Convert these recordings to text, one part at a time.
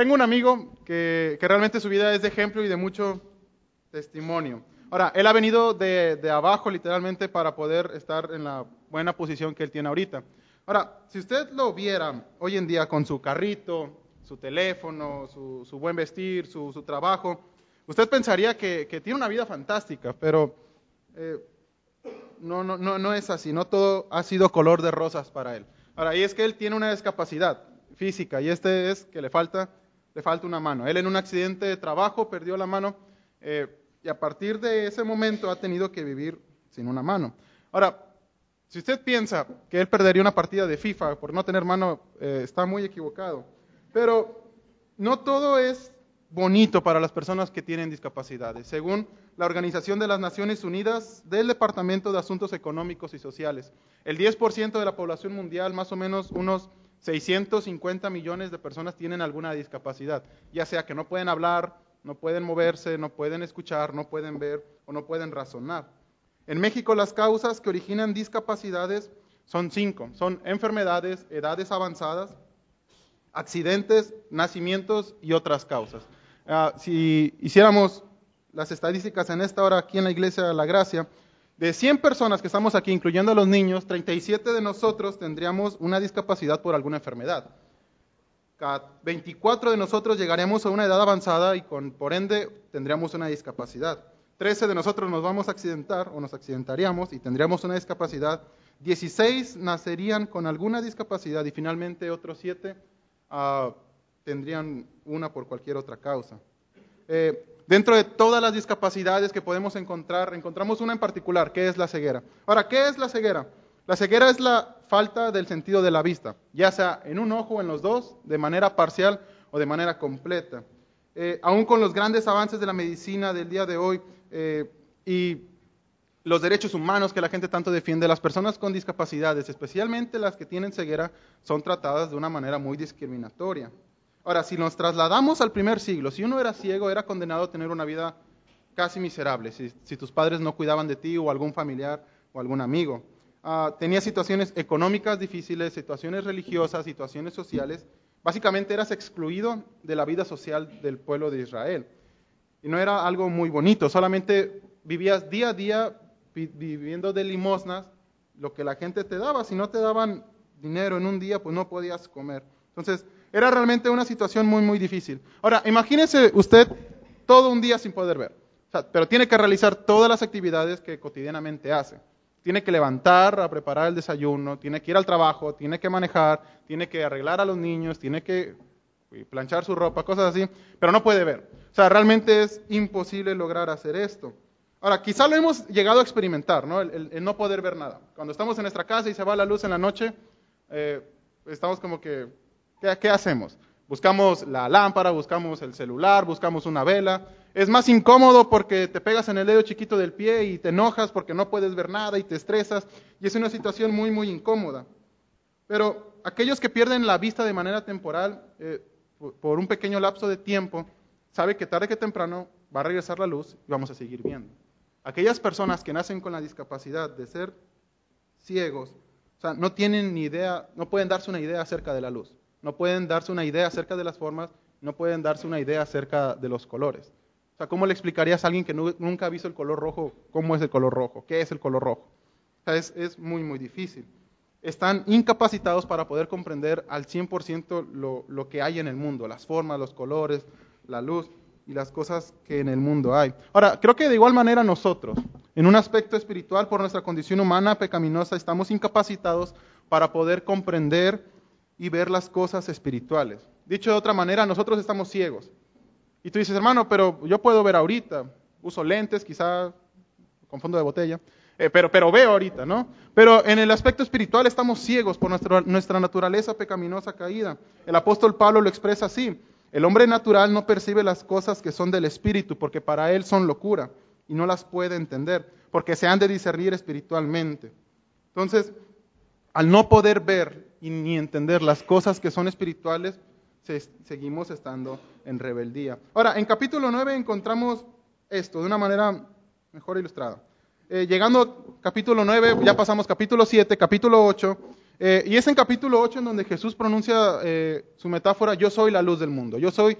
tengo un amigo que, que realmente su vida es de ejemplo y de mucho testimonio. Ahora, él ha venido de, de abajo literalmente para poder estar en la buena posición que él tiene ahorita. Ahora, si usted lo viera hoy en día con su carrito, su teléfono, su, su buen vestir, su, su, trabajo, usted pensaría que, que, tiene una vida fantástica, pero eh, no, no, no, no es así, no todo ha sido color de rosas para él. Ahora, y es que él tiene una discapacidad física y este es que le falta, le falta una mano. Él en un accidente de trabajo perdió la mano eh, y a partir de ese momento ha tenido que vivir sin una mano. Ahora, si usted piensa que él perdería una partida de FIFA por no tener mano, eh, está muy equivocado. Pero no todo es bonito para las personas que tienen discapacidades. Según la Organización de las Naciones Unidas del Departamento de Asuntos Económicos y Sociales, el 10% de la población mundial, más o menos unos 650 millones de personas tienen alguna discapacidad, ya sea que no pueden hablar, no pueden moverse, no pueden escuchar, no pueden ver o no pueden razonar. En México las causas que originan discapacidades son cinco. Son enfermedades, edades avanzadas, accidentes, nacimientos y otras causas. Uh, si hiciéramos las estadísticas en esta hora aquí en la Iglesia de la Gracia, de 100 personas que estamos aquí, incluyendo a los niños, 37 de nosotros tendríamos una discapacidad por alguna enfermedad. Cada 24 de nosotros llegaremos a una edad avanzada y por ende tendríamos una discapacidad. 13 de nosotros nos vamos a accidentar o nos accidentaríamos y tendríamos una discapacidad. 16 nacerían con alguna discapacidad y finalmente otros 7 uh, tendrían una por cualquier otra causa. Eh, dentro de todas las discapacidades que podemos encontrar, encontramos una en particular, que es la ceguera. Ahora, ¿qué es la ceguera? La ceguera es la falta del sentido de la vista, ya sea en un ojo o en los dos, de manera parcial o de manera completa. Eh, aún con los grandes avances de la medicina del día de hoy eh, y los derechos humanos que la gente tanto defiende, las personas con discapacidades, especialmente las que tienen ceguera, son tratadas de una manera muy discriminatoria. Ahora, si nos trasladamos al primer siglo, si uno era ciego, era condenado a tener una vida casi miserable, si, tus padres no cuidaban de ti o algún familiar o algún amigo. Uh, tenía situaciones económicas difíciles, situaciones religiosas, situaciones sociales. Básicamente eras excluido de la vida social del pueblo de Israel. Y no era algo muy bonito, solamente vivías día a día viviendo de limosnas lo que la gente te daba. Si no te daban dinero en un día, pues no podías comer. Entonces, era realmente una situación muy, muy difícil. Ahora, imagínese usted todo un día sin poder ver, o sea, pero tiene que realizar todas las actividades que cotidianamente hace. Tiene que levantar a preparar el desayuno, tiene que ir al trabajo, tiene que manejar, tiene que arreglar a los niños, tiene que planchar su ropa, cosas así, pero no puede ver. O sea, realmente es imposible lograr hacer esto. Ahora, quizá lo hemos llegado a experimentar, ¿no? El, no poder ver nada. Cuando estamos en nuestra casa y se va la luz en la noche, eh, estamos como que, ¿qué, ¿qué, hacemos? Buscamos la lámpara, buscamos el celular, buscamos una vela. Es más incómodo porque te pegas en el dedo chiquito del pie y te enojas porque no puedes ver nada y te estresas. Y es una situación muy, muy incómoda. Pero aquellos que pierden la vista de manera temporal, eh, por un pequeño lapso de tiempo, sabe que tarde que temprano va a regresar la luz y vamos a seguir viendo. Aquellas personas que nacen con la discapacidad de ser ciegos, o sea, no tienen ni idea, no pueden darse una idea acerca de la luz, no pueden darse una idea acerca de las formas, no pueden darse una idea acerca de los colores. O sea, ¿cómo le explicarías a alguien que nunca ha visto el color rojo cómo es el color rojo? ¿Qué es el color rojo? O sea, es, es muy, muy difícil. Están incapacitados para poder comprender al 100% lo, lo que hay en el mundo, las formas, los colores, la luz y las cosas que en el mundo hay. Ahora, creo que de igual manera nosotros, en un aspecto espiritual, por nuestra condición humana pecaminosa, estamos incapacitados para poder comprender y ver las cosas espirituales. Dicho de otra manera, nosotros estamos ciegos. Y tú dices, hermano, pero yo puedo ver ahorita, uso lentes, quizá con fondo de botella, eh, pero, pero veo ahorita, ¿no? Pero en el aspecto espiritual estamos ciegos por nuestra, nuestra naturaleza pecaminosa caída. El apóstol Pablo lo expresa así. El hombre natural no percibe las cosas que son del espíritu, porque para él son locura y no las puede entender, porque se han de discernir espiritualmente. Entonces, al no poder ver y ni entender las cosas que son espirituales, se, seguimos estando en rebeldía. Ahora, en capítulo 9 encontramos esto de una manera mejor ilustrada. Eh, llegando capítulo 9, ya pasamos capítulo 7, capítulo 8, Eh, y es en capítulo 8 en donde Jesús pronuncia eh, su metáfora, yo soy la luz del mundo, yo soy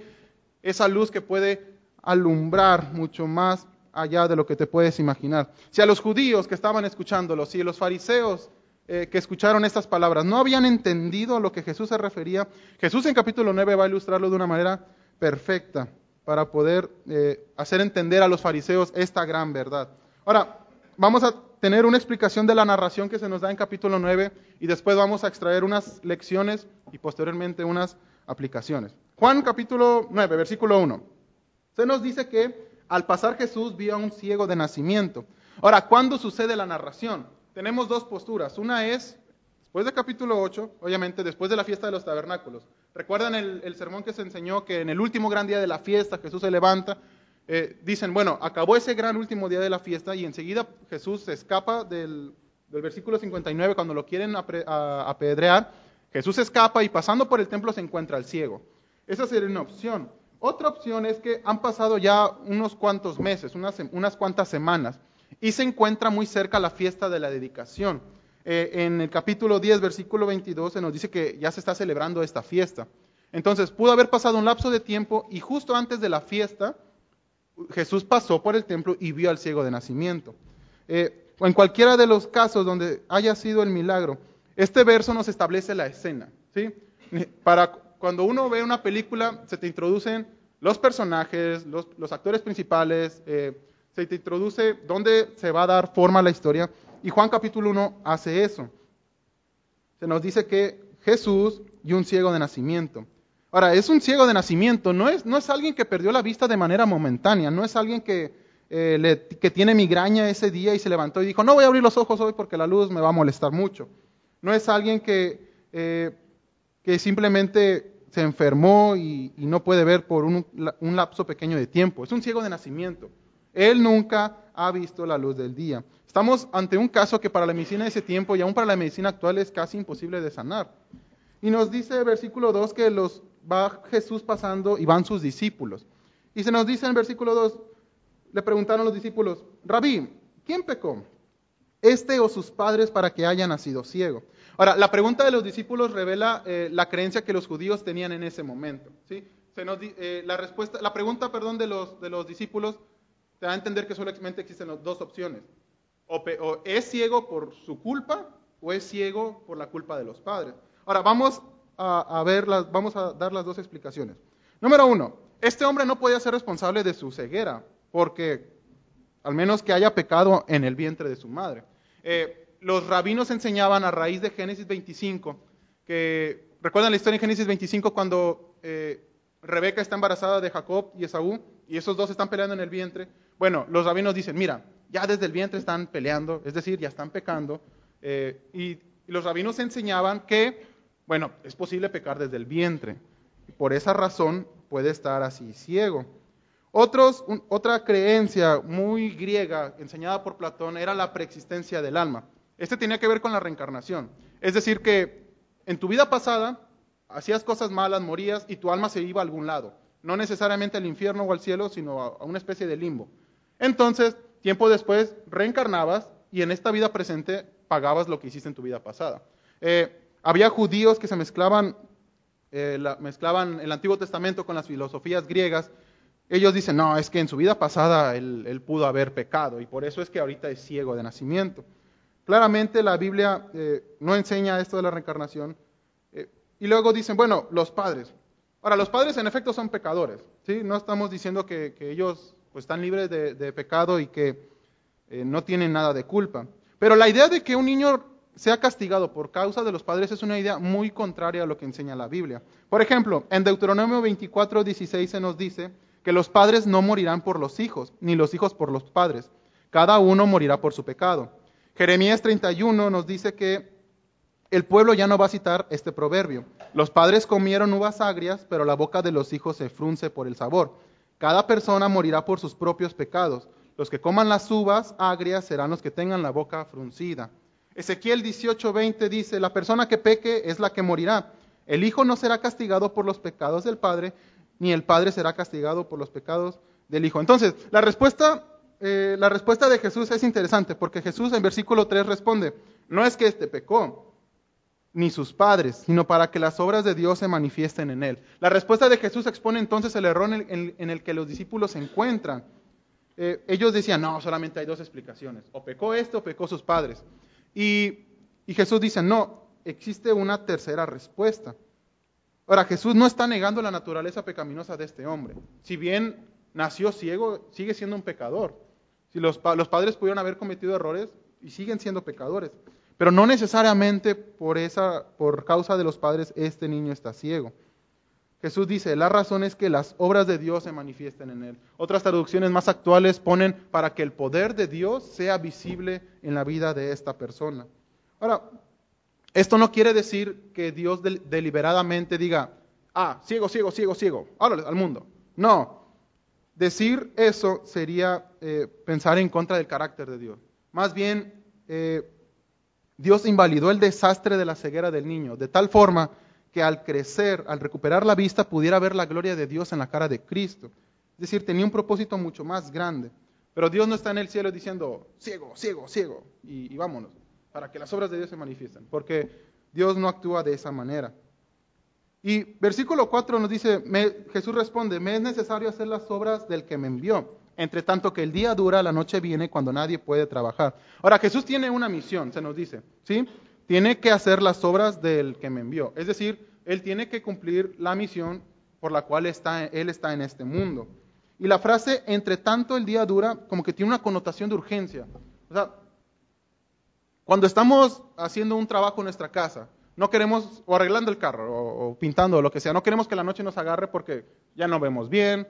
esa luz que puede alumbrar mucho más allá de lo que te puedes imaginar. Si a los judíos que estaban escuchándolo, si a los fariseos eh, que escucharon estas palabras no habían entendido a lo que Jesús se refería, Jesús en capítulo 9 va a ilustrarlo de una manera perfecta para poder eh, hacer entender a los fariseos esta gran verdad. Ahora, vamos a tener una explicación de la narración que se nos da en capítulo 9 y después vamos a extraer unas lecciones y posteriormente unas aplicaciones. Juan capítulo 9, versículo 1. Se nos dice que al pasar Jesús vio a un ciego de nacimiento. Ahora, ¿cuándo sucede la narración? Tenemos dos posturas. Una es, después del capítulo 8, obviamente después de la fiesta de los tabernáculos. ¿Recuerdan el, sermón que se enseñó que en el último gran día de la fiesta Jesús se levanta? Eh, dicen, bueno, acabó ese gran último día de la fiesta y enseguida Jesús se escapa del, versículo 59 cuando lo quieren apedrear. Jesús escapa y pasando por el templo se encuentra al ciego. Esa sería una opción. Otra opción es que han pasado ya unos cuantos meses, unas cuantas semanas, y se encuentra muy cerca la fiesta de la dedicación. Eh, en el capítulo 10, versículo 22, se nos dice que ya se está celebrando esta fiesta. Entonces, pudo haber pasado un lapso de tiempo y justo antes de la fiesta, Jesús pasó por el templo y vio al ciego de nacimiento. Eh, en cualquiera de los casos donde haya sido el milagro, este verso nos establece la escena. ¿sí? Para cuando uno ve una película, se te introducen los personajes, los, actores principales, eh, se te introduce dónde se va a dar forma a la historia. Y Juan capítulo 1 hace eso. Se nos dice que Jesús y un ciego de nacimiento. Ahora, es un ciego de nacimiento, no es, no es alguien que perdió la vista de manera momentánea, no es alguien que, eh, que tiene migraña ese día y se levantó y dijo, no voy a abrir los ojos hoy porque la luz me va a molestar mucho. No es alguien que, eh, que simplemente se enfermó y, no puede ver por un, lapso pequeño de tiempo. Es un ciego de nacimiento. Él nunca ha visto la luz del día. Estamos ante un caso que para la medicina de ese tiempo y aún para la medicina actual es casi imposible de sanar. Y nos dice el versículo 2 que los va Jesús pasando y van sus discípulos. Y se nos dice en el versículo 2, le preguntaron los discípulos, Rabí, ¿quién pecó? ¿Este o sus padres para que haya nacido ciego? Ahora, la pregunta de los discípulos revela eh, la creencia que los judíos tenían en ese momento. ¿sí? Eh, la, respuesta, la pregunta perdón, de, los, de los discípulos te da a entender que solamente existen dos opciones. O, es ciego por su culpa o es ciego por la culpa de los padres. Ahora, vamos a, ver las, vamos a dar las dos explicaciones. Número uno, este hombre no podía ser responsable de su ceguera, porque al menos que haya pecado en el vientre de su madre. Eh, los rabinos enseñaban a raíz de Génesis 25, que recuerdan la historia en Génesis 25 cuando eh, Rebeca está embarazada de Jacob y Esaú, y esos dos están peleando en el vientre. Bueno, los rabinos dicen, mira, ya desde el vientre están peleando, es decir, ya están pecando, eh, y, los rabinos enseñaban que, bueno, es posible pecar desde el vientre, y por esa razón puede estar así ciego. Otros, otra creencia muy griega enseñada por Platón era la preexistencia del alma. Este tenía que ver con la reencarnación. Es decir, que en tu vida pasada hacías cosas malas, morías y tu alma se iba a algún lado. No necesariamente al infierno o al cielo, sino a una especie de limbo. Entonces, tiempo después, reencarnabas y en esta vida presente pagabas lo que hiciste en tu vida pasada. Eh, había judíos que se mezclaban, eh, mezclaban el Antiguo Testamento con las filosofías griegas. Ellos dicen, no, es que en su vida pasada él pudo haber pecado y por eso es que ahorita es ciego de nacimiento. Claramente la Biblia eh, no enseña esto de la reencarnación. Y luego dicen, bueno, los padres. Ahora, los padres en efecto son pecadores. ¿sí? No estamos diciendo que, ellos pues, están libres de, pecado y que eh, no tienen nada de culpa. Pero la idea de que un niño sea castigado por causa de los padres es una idea muy contraria a lo que enseña la Biblia. Por ejemplo, en Deuteronomio 24, 16 se nos dice que los padres no morirán por los hijos, ni los hijos por los padres. Cada uno morirá por su pecado. Jeremías 31 nos dice que el pueblo ya no va a citar este proverbio. Los padres comieron uvas agrias, pero la boca de los hijos se frunce por el sabor. Cada persona morirá por sus propios pecados. Los que coman las uvas agrias serán los que tengan la boca fruncida. Ezequiel 18:20 dice, la persona que peque es la que morirá. El hijo no será castigado por los pecados del padre, ni el padre será castigado por los pecados del hijo. Entonces, la respuesta eh, la respuesta de Jesús es interesante, porque Jesús en versículo 3 responde, no es que este pecó, ni sus padres, sino para que las obras de Dios se manifiesten en él. La respuesta de Jesús expone entonces el error en el, que los discípulos se encuentran. Eh, ellos decían, no, solamente hay dos explicaciones, o pecó este o pecó sus padres. Y, Jesús dice, no, existe una tercera respuesta. Ahora, Jesús no está negando la naturaleza pecaminosa de este hombre. Si bien nació ciego, sigue siendo un pecador. Si los padres pudieron haber cometido errores y siguen siendo pecadores. Pero no necesariamente por, esa, por causa de los padres este niño está ciego. Jesús dice, la razón es que las obras de Dios se manifiesten en él. Otras traducciones más actuales ponen para que el poder de Dios sea visible en la vida de esta persona. Ahora, esto no quiere decir que Dios deliberadamente diga, ah, ciego, ciego, ciego, ciego, háblale al mundo. No, decir eso sería eh, pensar en contra del carácter de Dios. Más bien, eh, Dios invalidó el desastre de la ceguera del niño, de tal forma que al crecer, al recuperar la vista, pudiera ver la gloria de Dios en la cara de Cristo. Es decir, tenía un propósito mucho más grande. Pero Dios no está en el cielo diciendo, ciego, ciego, ciego, y, vámonos para que las obras de Dios se manifiesten, porque Dios no actúa de esa manera. Y versículo 4 nos dice, Jesús responde, me es necesario hacer las obras del que me envió, entre tanto que el día dura, la noche viene cuando nadie puede trabajar. Ahora, Jesús tiene una misión, se nos dice, ¿sí? Tiene que hacer las obras del que me envió, es decir, Él tiene que cumplir la misión por la cual está, Él está en este mundo. Y la frase, entre tanto el día dura, como que tiene una connotación de urgencia. O sea, cuando estamos haciendo un trabajo en nuestra casa, no queremos, o arreglando el carro, o, pintando, o lo que sea, no queremos que la noche nos agarre porque ya no vemos bien,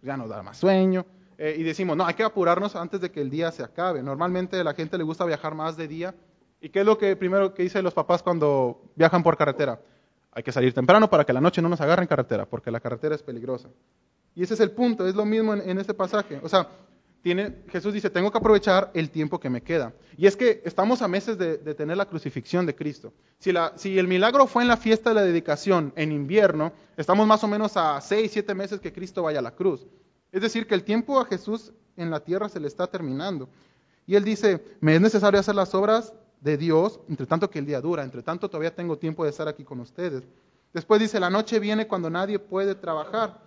ya nos da más sueño, eh, y decimos, no, hay que apurarnos antes de que el día se acabe. Normalmente a la gente le gusta viajar más de día. ¿Y qué es lo que primero que dicen los papás cuando viajan por carretera? Hay que salir temprano para que la noche no nos agarre en carretera, porque la carretera es peligrosa. Y ese es el punto, es lo mismo en, en este pasaje. O sea, Jesús dice, tengo que aprovechar el tiempo que me queda. Y es que estamos a meses de, tener la crucifixión de Cristo. Si, si, el milagro fue en la fiesta de la dedicación en invierno, estamos más o menos a seis, siete meses que Cristo vaya a la cruz. Es decir, que el tiempo a Jesús en la tierra se le está terminando. Y él dice, me es necesario hacer las obras de Dios, entre tanto que el día dura, entre tanto todavía tengo tiempo de estar aquí con ustedes. Después dice, la noche viene cuando nadie puede trabajar.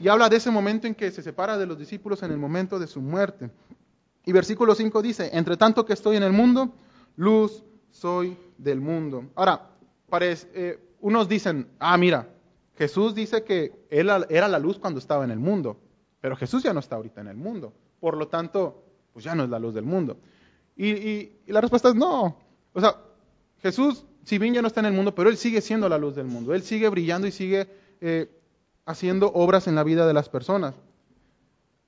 Y habla de ese momento en que se separa de los discípulos en el momento de su muerte. Y versículo 5 dice, entre tanto que estoy en el mundo, luz soy del mundo. Ahora, parece, eh, unos dicen, ah, mira, Jesús dice que él era la luz cuando estaba en el mundo, pero Jesús ya no está ahorita en el mundo. Por lo tanto, pues ya no es la luz del mundo. Y, la respuesta es no. O sea, Jesús, si bien ya no está en el mundo, pero Él sigue siendo la luz del mundo. Él sigue brillando y sigue eh, haciendo obras en la vida de las personas.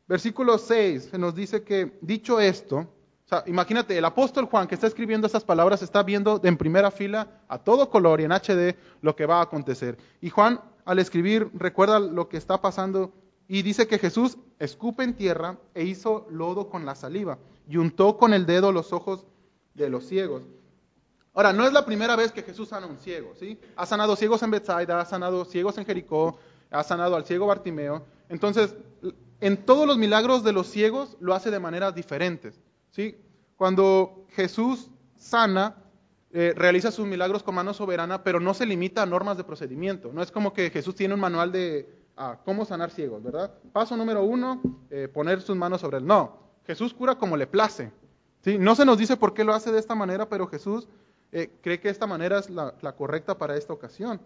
Versículo 6 se nos dice que, dicho esto, o sea, imagínate, el apóstol Juan que está escribiendo estas palabras está viendo en primera fila a todo color y en HD lo que va a acontecer. Y Juan, al escribir, recuerda lo que está pasando y dice que Jesús escupe en tierra e hizo lodo con la saliva y untó con el dedo los ojos de los ciegos. Ahora, no es la primera vez que Jesús sana a un ciego, ¿sí? Ha sanado ciegos en Bethsaida, ha sanado ciegos en Jericó, ha sanado al ciego Bartimeo. Entonces, en todos los milagros de los ciegos lo hace de maneras diferentes. ¿sí? Cuando Jesús sana, eh, realiza sus milagros con mano soberana, pero no se limita a normas de procedimiento. No es como que Jesús tiene un manual de ah, cómo sanar ciegos, ¿verdad? Paso número uno, eh, poner sus manos sobre él. No, Jesús cura como le place. ¿sí? No se nos dice por qué lo hace de esta manera, pero Jesús eh, cree que esta manera es la, correcta para esta ocasión.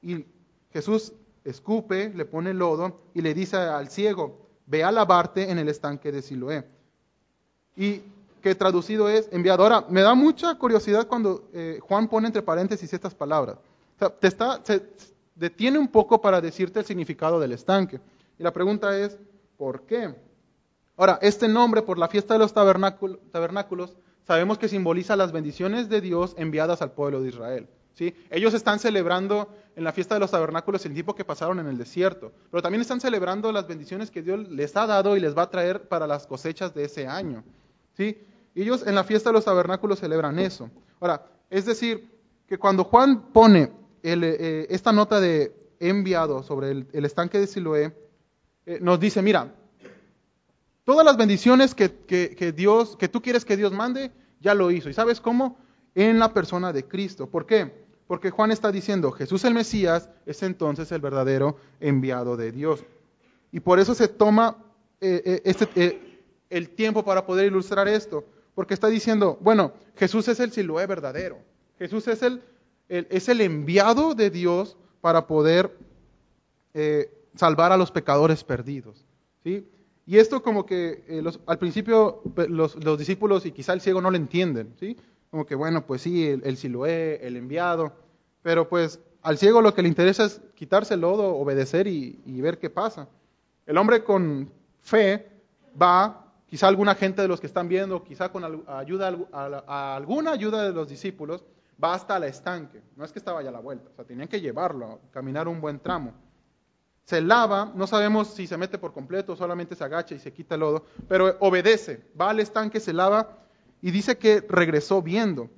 Y Jesús escupe, le pone lodo y le dice al ciego, ve a lavarte en el estanque de Siloé. Y que traducido es enviado. Ahora, me da mucha curiosidad cuando eh, Juan pone entre paréntesis estas palabras. O sea, te está, detiene un poco para decirte el significado del estanque. Y la pregunta es, ¿por qué? Ahora, este nombre por la fiesta de los tabernáculos, sabemos que simboliza las bendiciones de Dios enviadas al pueblo de Israel. ¿sí? Ellos están celebrando en la fiesta de los tabernáculos el tiempo que pasaron en el desierto, pero también están celebrando las bendiciones que Dios les ha dado y les va a traer para las cosechas de ese año. ¿sí? Ellos en la fiesta de los tabernáculos celebran eso. Ahora, es decir, que cuando Juan pone eh, esta nota de enviado sobre el, estanque de Siloé, eh, nos dice, mira, todas las bendiciones que, que, Dios, que tú quieres que Dios mande, ya lo hizo. ¿Y sabes cómo? En la persona de Cristo. ¿Por qué? Porque Juan está diciendo, Jesús el Mesías es entonces el verdadero enviado de Dios. Y por eso se toma eh, eh, este, eh, el tiempo para poder ilustrar esto. Porque está diciendo, bueno, Jesús es el Siloé verdadero. Jesús es el, es el enviado de Dios para poder salvar a los pecadores perdidos. ¿sí? Y esto como que los, al principio los, los, discípulos y quizá el ciego no lo entienden. ¿sí? Como que bueno, pues sí, el, el Siloé, el enviado. Pero pues al ciego lo que le interesa es quitarse el lodo, obedecer y, y ver qué pasa. El hombre con fe va, quizá alguna gente de los que están viendo, quizá con ayuda, a alguna ayuda de los discípulos, va hasta el estanque. No es que estaba ya a la vuelta, o sea, tenían que llevarlo, caminar un buen tramo. Se lava, no sabemos si se mete por completo, solamente se agacha y se quita el lodo, pero obedece, va al estanque, se lava y dice que regresó viendo.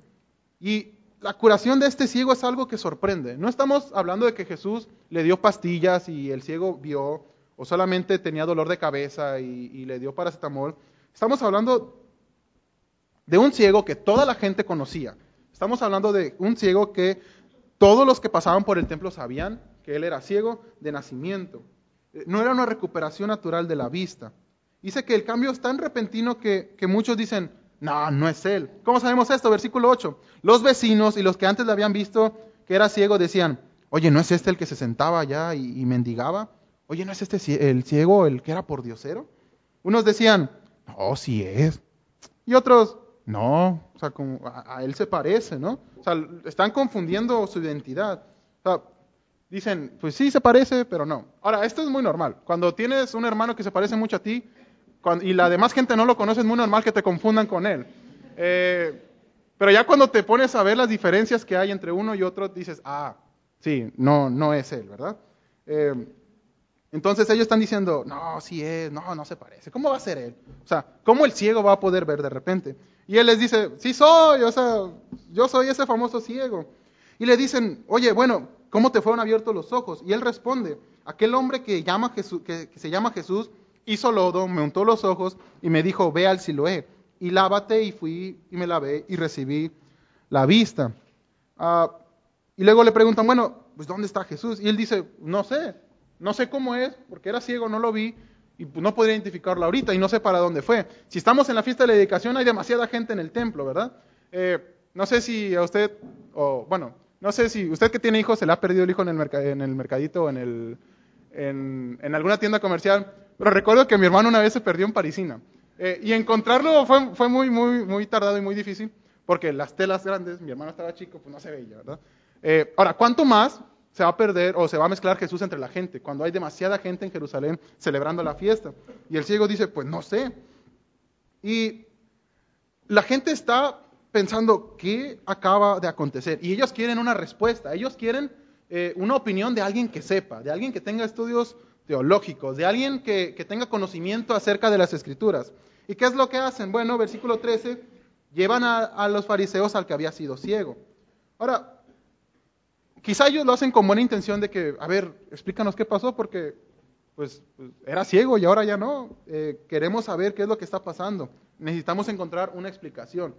Y la curación de este ciego es algo que sorprende. No estamos hablando de que Jesús le dio pastillas y el ciego vio, o solamente tenía dolor de cabeza y, y le dio paracetamol. Estamos hablando de un ciego que toda la gente conocía. Estamos hablando de un ciego que todos los que pasaban por el templo sabían que él era ciego de nacimiento. No era una recuperación natural de la vista. Dice que el cambio es tan repentino que, que muchos dicen, no, no es él. ¿Cómo sabemos esto? Versículo 8. Los vecinos y los que antes le habían visto que era ciego decían, oye, ¿no es este el que se sentaba allá y, y mendigaba? Oye, ¿no es este el ciego el que era por diosero? Unos decían, no, sí es. Y otros, no, o sea, como a, él se parece, ¿no? O sea, están confundiendo su identidad. O sea, dicen, pues sí se parece, pero no. Ahora, esto es muy normal. Cuando tienes un hermano que se parece mucho a ti, y la demás gente no lo conoce, es muy normal que te confundan con él. Eh, pero ya cuando te pones a ver las diferencias que hay entre uno y otro, dices, ah, sí, no, no es él, ¿verdad? Eh, entonces ellos están diciendo, no, sí es, no, no se parece. ¿Cómo va a ser él? O sea, ¿cómo el ciego va a poder ver de repente? Y él les dice, sí soy, o sea, yo soy ese famoso ciego. Y le dicen, oye, bueno, ¿cómo te fueron abiertos los ojos? Y él responde, aquel hombre que, llama Jesús, que, se llama Jesús hizo lodo, me untó los ojos y me dijo, ve al Siloé y lávate y fui y me lavé y recibí la vista. Uh, y luego le preguntan, bueno, pues ¿dónde está Jesús? Y él dice, no sé, no sé cómo es, porque era ciego, no lo vi y no podría identificarlo ahorita y no sé para dónde fue. Si estamos en la fiesta de la dedicación hay demasiada gente en el templo, ¿verdad? Eh, no sé si a usted, o bueno, no sé si usted que tiene hijos se le ha perdido el hijo en el, merc en mercadito o en, alguna tienda comercial. Pero recuerdo que mi hermano una vez se perdió en Parisina. Eh, y encontrarlo fue, fue, muy, muy, muy tardado y muy difícil, porque las telas grandes, mi hermano estaba chico, pues no se veía, ¿verdad? Eh, ahora, ¿cuánto más se va a perder o se va a mezclar Jesús entre la gente cuando hay demasiada gente en Jerusalén celebrando la fiesta? Y el ciego dice, pues no sé. Y la gente está pensando, ¿qué acaba de acontecer? Y ellos quieren una respuesta, ellos quieren eh, una opinión de alguien que sepa, de alguien que tenga estudios teológicos, de alguien que, que, tenga conocimiento acerca de las escrituras. ¿Y qué es lo que hacen? Bueno, versículo 13, llevan a, a, los fariseos al que había sido ciego. Ahora, quizá ellos lo hacen con buena intención de que, a ver, explícanos qué pasó, porque pues, era ciego y ahora ya no. Eh, queremos saber qué es lo que está pasando. Necesitamos encontrar una explicación.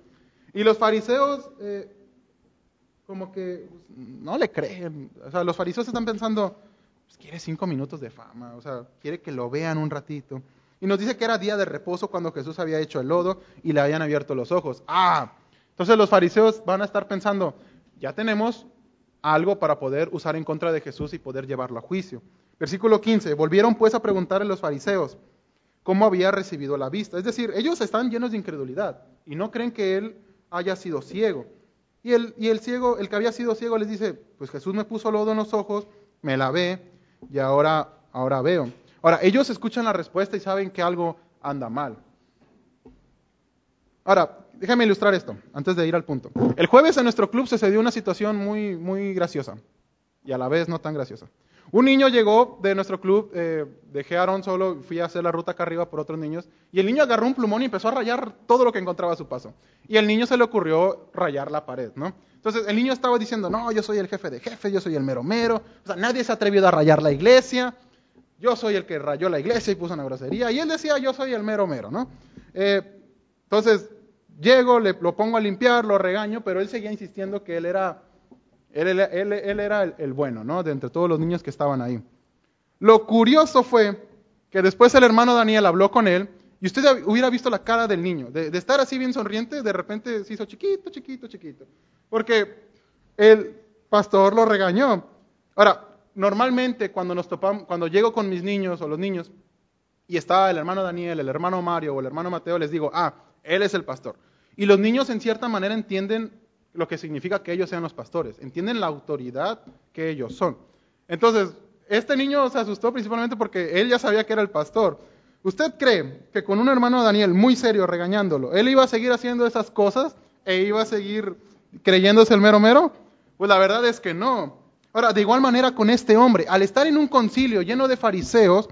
Y los fariseos, eh, como que no le creen. O sea, los fariseos están pensando, pues quiere cinco minutos de fama, o sea, quiere que lo vean un ratito. Y nos dice que era día de reposo cuando Jesús había hecho el lodo y le habían abierto los ojos. Ah, entonces los fariseos van a estar pensando, ya tenemos algo para poder usar en contra de Jesús y poder llevarlo a juicio. Versículo 15, volvieron pues a preguntarle a los fariseos cómo había recibido la vista. Es decir, ellos están llenos de incredulidad y no creen que él haya sido ciego. Y el, y el ciego, el que había sido ciego les dice, pues Jesús me puso lodo en los ojos, me lavé y ahora, ahora veo. Ahora, ellos escuchan la respuesta y saben que algo anda mal. Ahora, déjame ilustrar esto antes de ir al punto. El jueves en nuestro club sucedió una situación muy, muy graciosa y a la vez no tan graciosa. Un niño llegó de nuestro club, eh, dejé a Aaron solo, fui a hacer la ruta acá arriba por otros niños, y el niño agarró un plumón y empezó a rayar todo lo que encontraba a su paso. Y al niño se le ocurrió rayar la pared, ¿no? Entonces el niño estaba diciendo, no, yo soy el jefe de jefes, yo soy el mero mero, o sea, nadie se ha atrevido a rayar la iglesia, yo soy el que rayó la iglesia y puso una grosería, y él decía, yo soy el mero mero, ¿no? Eh, entonces, llego, le, lo pongo a limpiar, lo regaño, pero él seguía insistiendo que él era Él, él- él- era el, el bueno, ¿no? De entre todos los niños que estaban ahí. Lo curioso fue que después el hermano Daniel habló con él y usted hubiera visto la cara del niño. De, de estar así bien sonriente, de repente se hizo chiquito, chiquito, chiquito. Porque el pastor lo regañó. Ahora, normalmente cuando nos topamos, cuando llego con mis niños o los niños y está el hermano Daniel, el hermano Mario o el hermano Mateo, les digo, ah, él es el pastor. Y los niños en cierta manera entienden lo que significa que ellos sean los pastores, entienden la autoridad que ellos son. Entonces, este niño se asustó principalmente porque él ya sabía que era el pastor. ¿Usted cree que con un hermano Daniel muy serio regañándolo, él iba a seguir haciendo esas cosas e iba a seguir creyéndose el mero mero? Pues la verdad es que no. Ahora, de igual manera con este hombre, al estar en un concilio lleno de fariseos,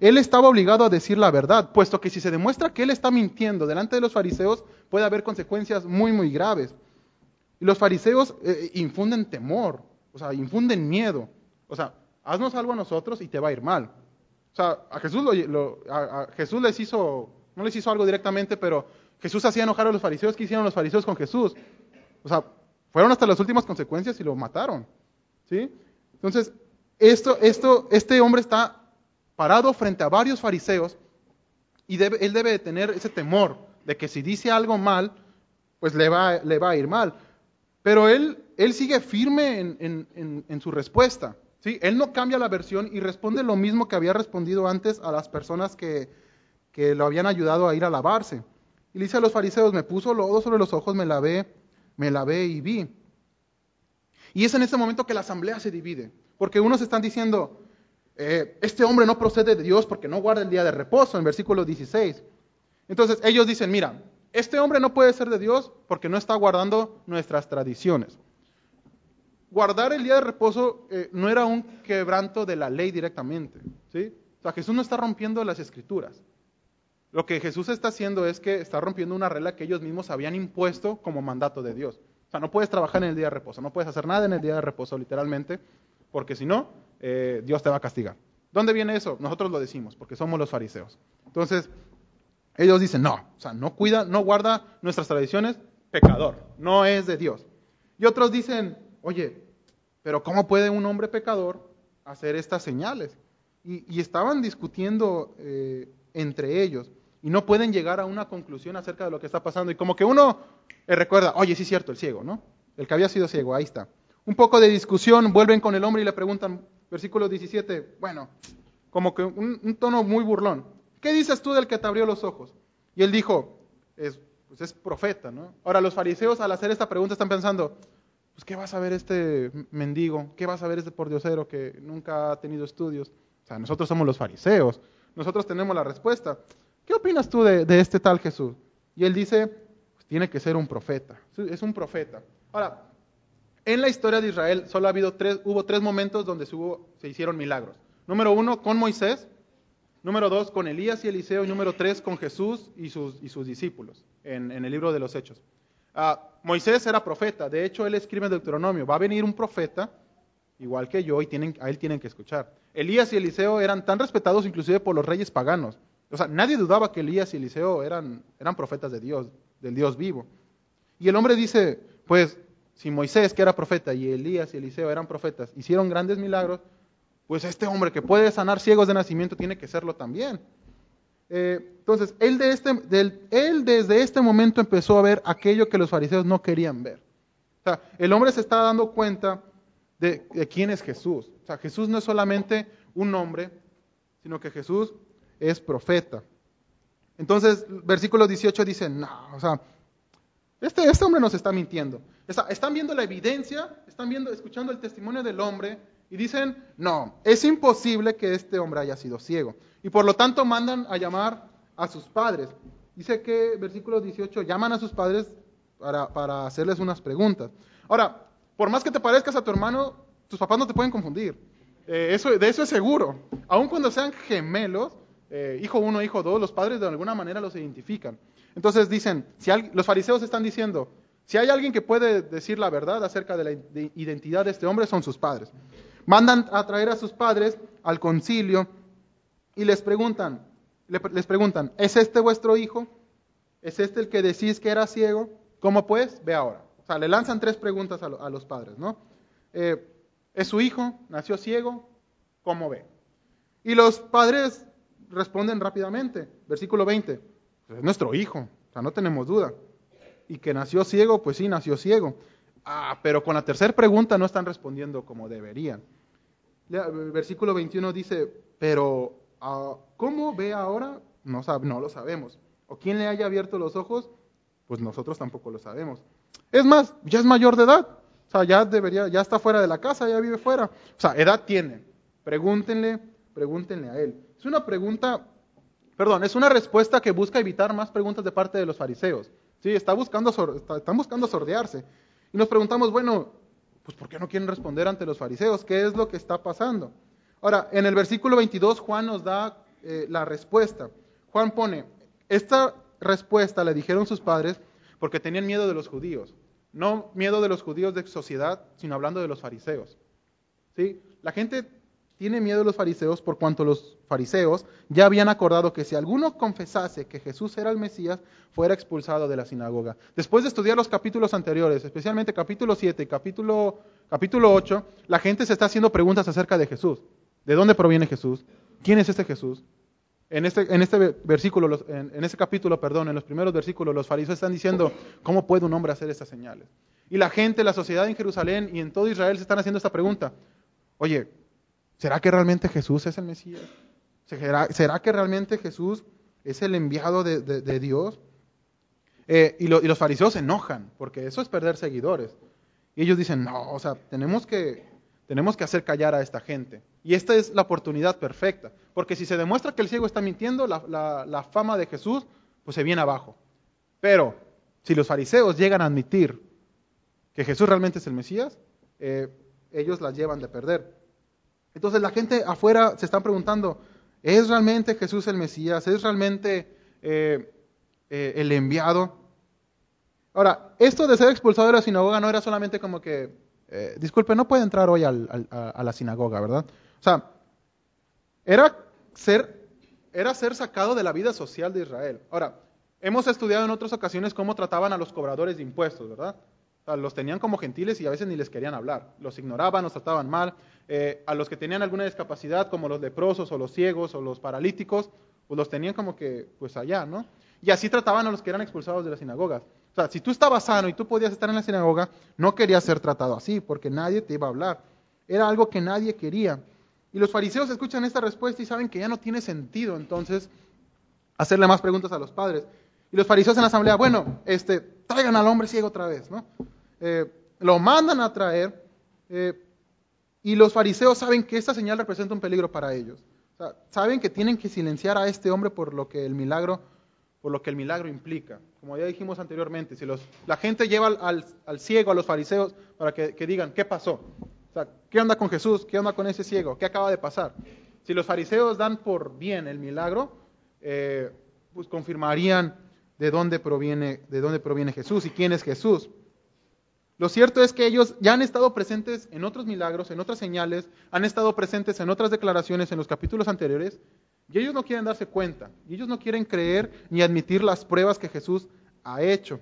él estaba obligado a decir la verdad, puesto que si se demuestra que él está mintiendo delante de los fariseos, puede haber consecuencias muy, muy graves. Y los fariseos eh, infunden temor, o sea, infunden miedo. O sea, haznos algo a nosotros y te va a ir mal. O sea, a Jesús, a- Jesús les hizo, no les hizo algo directamente, pero Jesús hacía enojar a los fariseos. ¿Qué hicieron los fariseos con Jesús? O sea, fueron hasta las últimas consecuencias y lo mataron. ¿Sí? Entonces, esto, esto, este hombre está parado frente a varios fariseos y él debe de tener ese temor de que si dice algo mal, pues le va, le va a ir mal. Pero él, él sigue firme en, en- su respuesta. ¿sí? Él no cambia la versión y responde lo mismo que había respondido antes a las personas que, que lo habían ayudado a ir a lavarse. Y le dice a los fariseos, me puso lodo sobre los ojos, me lavé, me lavé y vi. Y es en ese momento que la asamblea se divide, porque unos están diciendo, eh, este hombre no procede de Dios porque no guarda el día de reposo, en versículo 16. Entonces ellos dicen, mira, este hombre no puede ser de Dios porque no está guardando nuestras tradiciones. Guardar el día de reposo eh, no era un quebranto de la ley directamente, ¿sí? O sea, Jesús no está rompiendo las escrituras. Lo que Jesús está haciendo es que está rompiendo una regla que ellos mismos habían impuesto como mandato de Dios. O sea, no puedes trabajar en el día de reposo, no puedes hacer nada en el día de reposo, literalmente, porque si no, eh, Dios te va a castigar. ¿Dónde viene eso? Nosotros lo decimos, porque somos los fariseos. Entonces, ellos dicen, no, o sea, no cuida, no guarda nuestras tradiciones, pecador, no es de Dios. Y otros dicen, oye, pero ¿cómo puede un hombre pecador hacer estas señales? Y, estaban discutiendo eh, entre ellos y no pueden llegar a una conclusión acerca de lo que está pasando. Y como que uno eh, recuerda, oye, sí es cierto, el ciego, ¿no? El que había sido ciego, ahí está. Un poco de discusión, vuelven con el hombre y le preguntan, versículo 17, bueno, como que un tono muy burlón. ¿Qué dices tú del que te abrió los ojos? Y él dijo, es, pues es profeta, ¿no? Ahora los fariseos al hacer esta pregunta están pensando, pues ¿qué va a saber este mendigo? ¿Qué va a saber este pordiosero que nunca ha tenido estudios? O sea, nosotros somos los fariseos, nosotros tenemos la respuesta. ¿Qué opinas tú de, este tal Jesús? Y él dice, pues tiene que ser un profeta, es un profeta. Ahora, en la historia de Israel solo ha habido tres, hubo tres momentos donde se, hubo- se hicieron milagros. Número uno, con Moisés. Número dos, con Elías y Eliseo. Y número tres, con Jesús y sus, discípulos, en, el libro de los Hechos. Ah, Moisés era profeta. De hecho, él escribe en Deuteronomio, va a venir un profeta, igual que yo, y a él tienen que escuchar. Elías y Eliseo eran tan respetados inclusive por los reyes paganos. O sea, nadie dudaba que Elías y Eliseo eran, eran profetas de Dios, del Dios vivo. Y el hombre dice, pues, si Moisés, que era profeta, y Elías y Eliseo eran profetas, hicieron grandes milagros, pues este hombre que puede sanar ciegos de nacimiento tiene que serlo también. Eh, entonces, este, él desde este momento empezó a ver aquello que los fariseos no querían ver. O sea, el hombre se está dando cuenta de, quién es Jesús. O sea, Jesús no es solamente un hombre, sino que Jesús es profeta. Entonces, versículo 18 dice, no, o sea, este, este hombre nos está mintiendo. Está- están viendo la evidencia, están viendo, escuchando el testimonio del hombre y dicen, no, es imposible que este hombre haya sido ciego. Y por lo tanto mandan a llamar a sus padres. Dice que, versículo 18, llaman a sus padres para, hacerles unas preguntas. Ahora, por más que te parezcas a tu hermano, tus papás no te pueden confundir. Eh, de eso es seguro. Aun cuando sean gemelos, eh, hijo uno, hijo dos, los padres de alguna manera los identifican. Entonces dicen, si los fariseos están diciendo, si hay alguien que puede decir la verdad acerca de la de- identidad de este hombre, son sus padres. Mandan a traer a sus padres al concilio y les preguntan, le- les preguntan, ¿es este vuestro hijo? ¿Es este el que decís que era ciego? ¿Cómo pues? Ve ahora. O sea, le lanzan tres preguntas a los padres, ¿no? eh, es su hijo, nació ciego, ¿cómo ve? Y los padres responden rápidamente, versículo 20, pues es nuestro hijo, o sea, no tenemos duda. Y que nació ciego, pues sí, nació ciego. Ah, pero con la tercera pregunta no están respondiendo como deberían. Versículo 21 dice, pero ah, ¿cómo ve ahora? No, no lo sabemos. ¿O quién le haya abierto los ojos? Pues nosotros tampoco lo sabemos. Es más, ya es mayor de edad. O sea, ya debería, ya está fuera de la casa, ya vive fuera. O sea, edad tiene. Pregúntenle, pregúntenle a él. Es una pregunta, perdón, es una respuesta que busca evitar más preguntas de parte de los fariseos. Sí, está buscando, están buscando sordearse. Y nos preguntamos, bueno, pues ¿por qué no quieren responder ante los fariseos? ¿Qué es lo que está pasando? Ahora, en el versículo 22 Juan nos da eh, la respuesta. Juan pone, esta respuesta le dijeron sus padres porque tenían miedo de los judíos. No miedo de los judíos de sociedad, sino hablando de los fariseos. ¿Sí? La gente tiene miedo los fariseos por cuanto los fariseos ya habían acordado que si alguno confesase que Jesús era el Mesías, fuera expulsado de la sinagoga. Después de estudiar los capítulos anteriores, especialmente capítulo 7 y capítulo, capítulo 8, la gente se está haciendo preguntas acerca de Jesús. ¿De dónde proviene Jesús? ¿Quién es este Jesús? En este, en este versículo, en este capítulo, perdón, en los primeros versículos, los fariseos están diciendo, ¿cómo puede un hombre hacer estas señales? Y la gente, la sociedad en Jerusalén y en todo Israel se están haciendo esta pregunta. Oye, ¿será que realmente Jesús es el Mesías? ¿Será, que realmente Jesús es el enviado de, Dios? Eh, y, los fariseos se enojan, porque eso es perder seguidores. Y ellos dicen, no, o sea, tenemos que, tenemos que hacer callar a esta gente. Y esta es la oportunidad perfecta. Porque si se demuestra que el ciego está mintiendo, la, fama de Jesús pues se viene abajo. Pero si los fariseos llegan a admitir que Jesús realmente es el Mesías, eh, ellos las llevan de perder. Entonces la gente afuera se están preguntando, ¿es realmente Jesús el Mesías? ¿Es realmente eh, eh, el enviado? Ahora, esto de ser expulsado de la sinagoga no era solamente como que eh, disculpe, no puede entrar hoy a, la sinagoga, ¿verdad? O sea, era ser, era ser sacado de la vida social de Israel. Ahora, hemos estudiado en otras ocasiones cómo trataban a los cobradores de impuestos, ¿verdad? Los tenían como gentiles y a veces ni les querían hablar. Los ignoraban, los trataban mal. Eh, a los que tenían alguna discapacidad, como los leprosos o los ciegos o los paralíticos, pues los tenían como que, pues allá, ¿no? Y así trataban a los que eran expulsados de las sinagogas. O sea, si tú estabas sano y tú podías estar en la sinagoga, no querías ser tratado así, porque nadie te iba a hablar. Era algo que nadie quería. Y los fariseos escuchan esta respuesta y saben que ya no tiene sentido entonces hacerle más preguntas a los padres. Y los fariseos en la asamblea, bueno, este, traigan al hombre ciego otra vez, ¿no? Eh, lo mandan a traer eh, y los fariseos saben que esta señal representa un peligro para ellos. Saben que tienen que silenciar a este hombre por lo que el milagro por lo que el milagro implica. Como ya dijimos anteriormente, si la gente lleva al, ciego, a los fariseos, para que, digan, ¿qué pasó? ¿qué onda con Jesús? ¿Qué onda con ese ciego? ¿Qué acaba de pasar? Si los fariseos dan por bien el milagro, eh, pues confirmarían de dónde proviene Jesús y quién es Jesús. Lo cierto es que ellos ya han estado presentes en otros milagros, en otras señales, han estado presentes en otras declaraciones en los capítulos anteriores, y ellos no quieren darse cuenta, y ellos no quieren creer ni admitir las pruebas que Jesús ha hecho.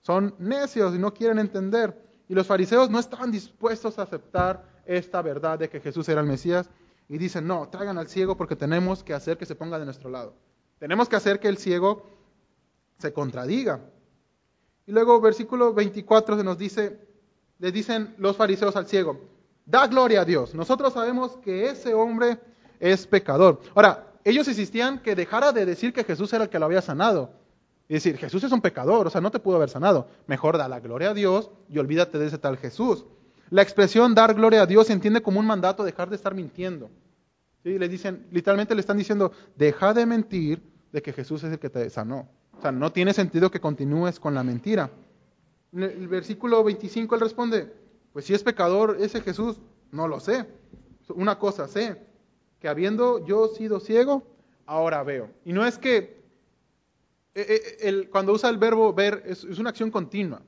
Son necios y no quieren entender. Y los fariseos no estaban dispuestos a aceptar esta verdad de que Jesús era el Mesías. Y dicen, no, traigan al ciego porque tenemos que hacer que se ponga de nuestro lado. Tenemos que hacer que el ciego se contradiga. Y luego versículo 24 se nos dice, le dicen los fariseos al ciego, da gloria a Dios. Nosotros sabemos que ese hombre es pecador. Ahora, ellos insistían que dejara de decir que Jesús era el que lo había sanado. Y decir, Jesús es un pecador, o sea, no te pudo haber sanado. Mejor da la gloria a Dios y olvídate de ese tal Jesús. La expresión dar gloria a Dios se entiende como un mandato dejar de estar mintiendo. ¿Sí? Le dicen, literalmente le están diciendo, deja de mentir de que Jesús es el que te sanó. O sea, no tiene sentido que continúes con la mentira. En el versículo 25 él responde, pues si es pecador ese Jesús, no lo sé. Una cosa sé, que habiendo yo sido ciego, ahora veo. Y no es que eh, eh, cuando usa el verbo ver es, una acción continua.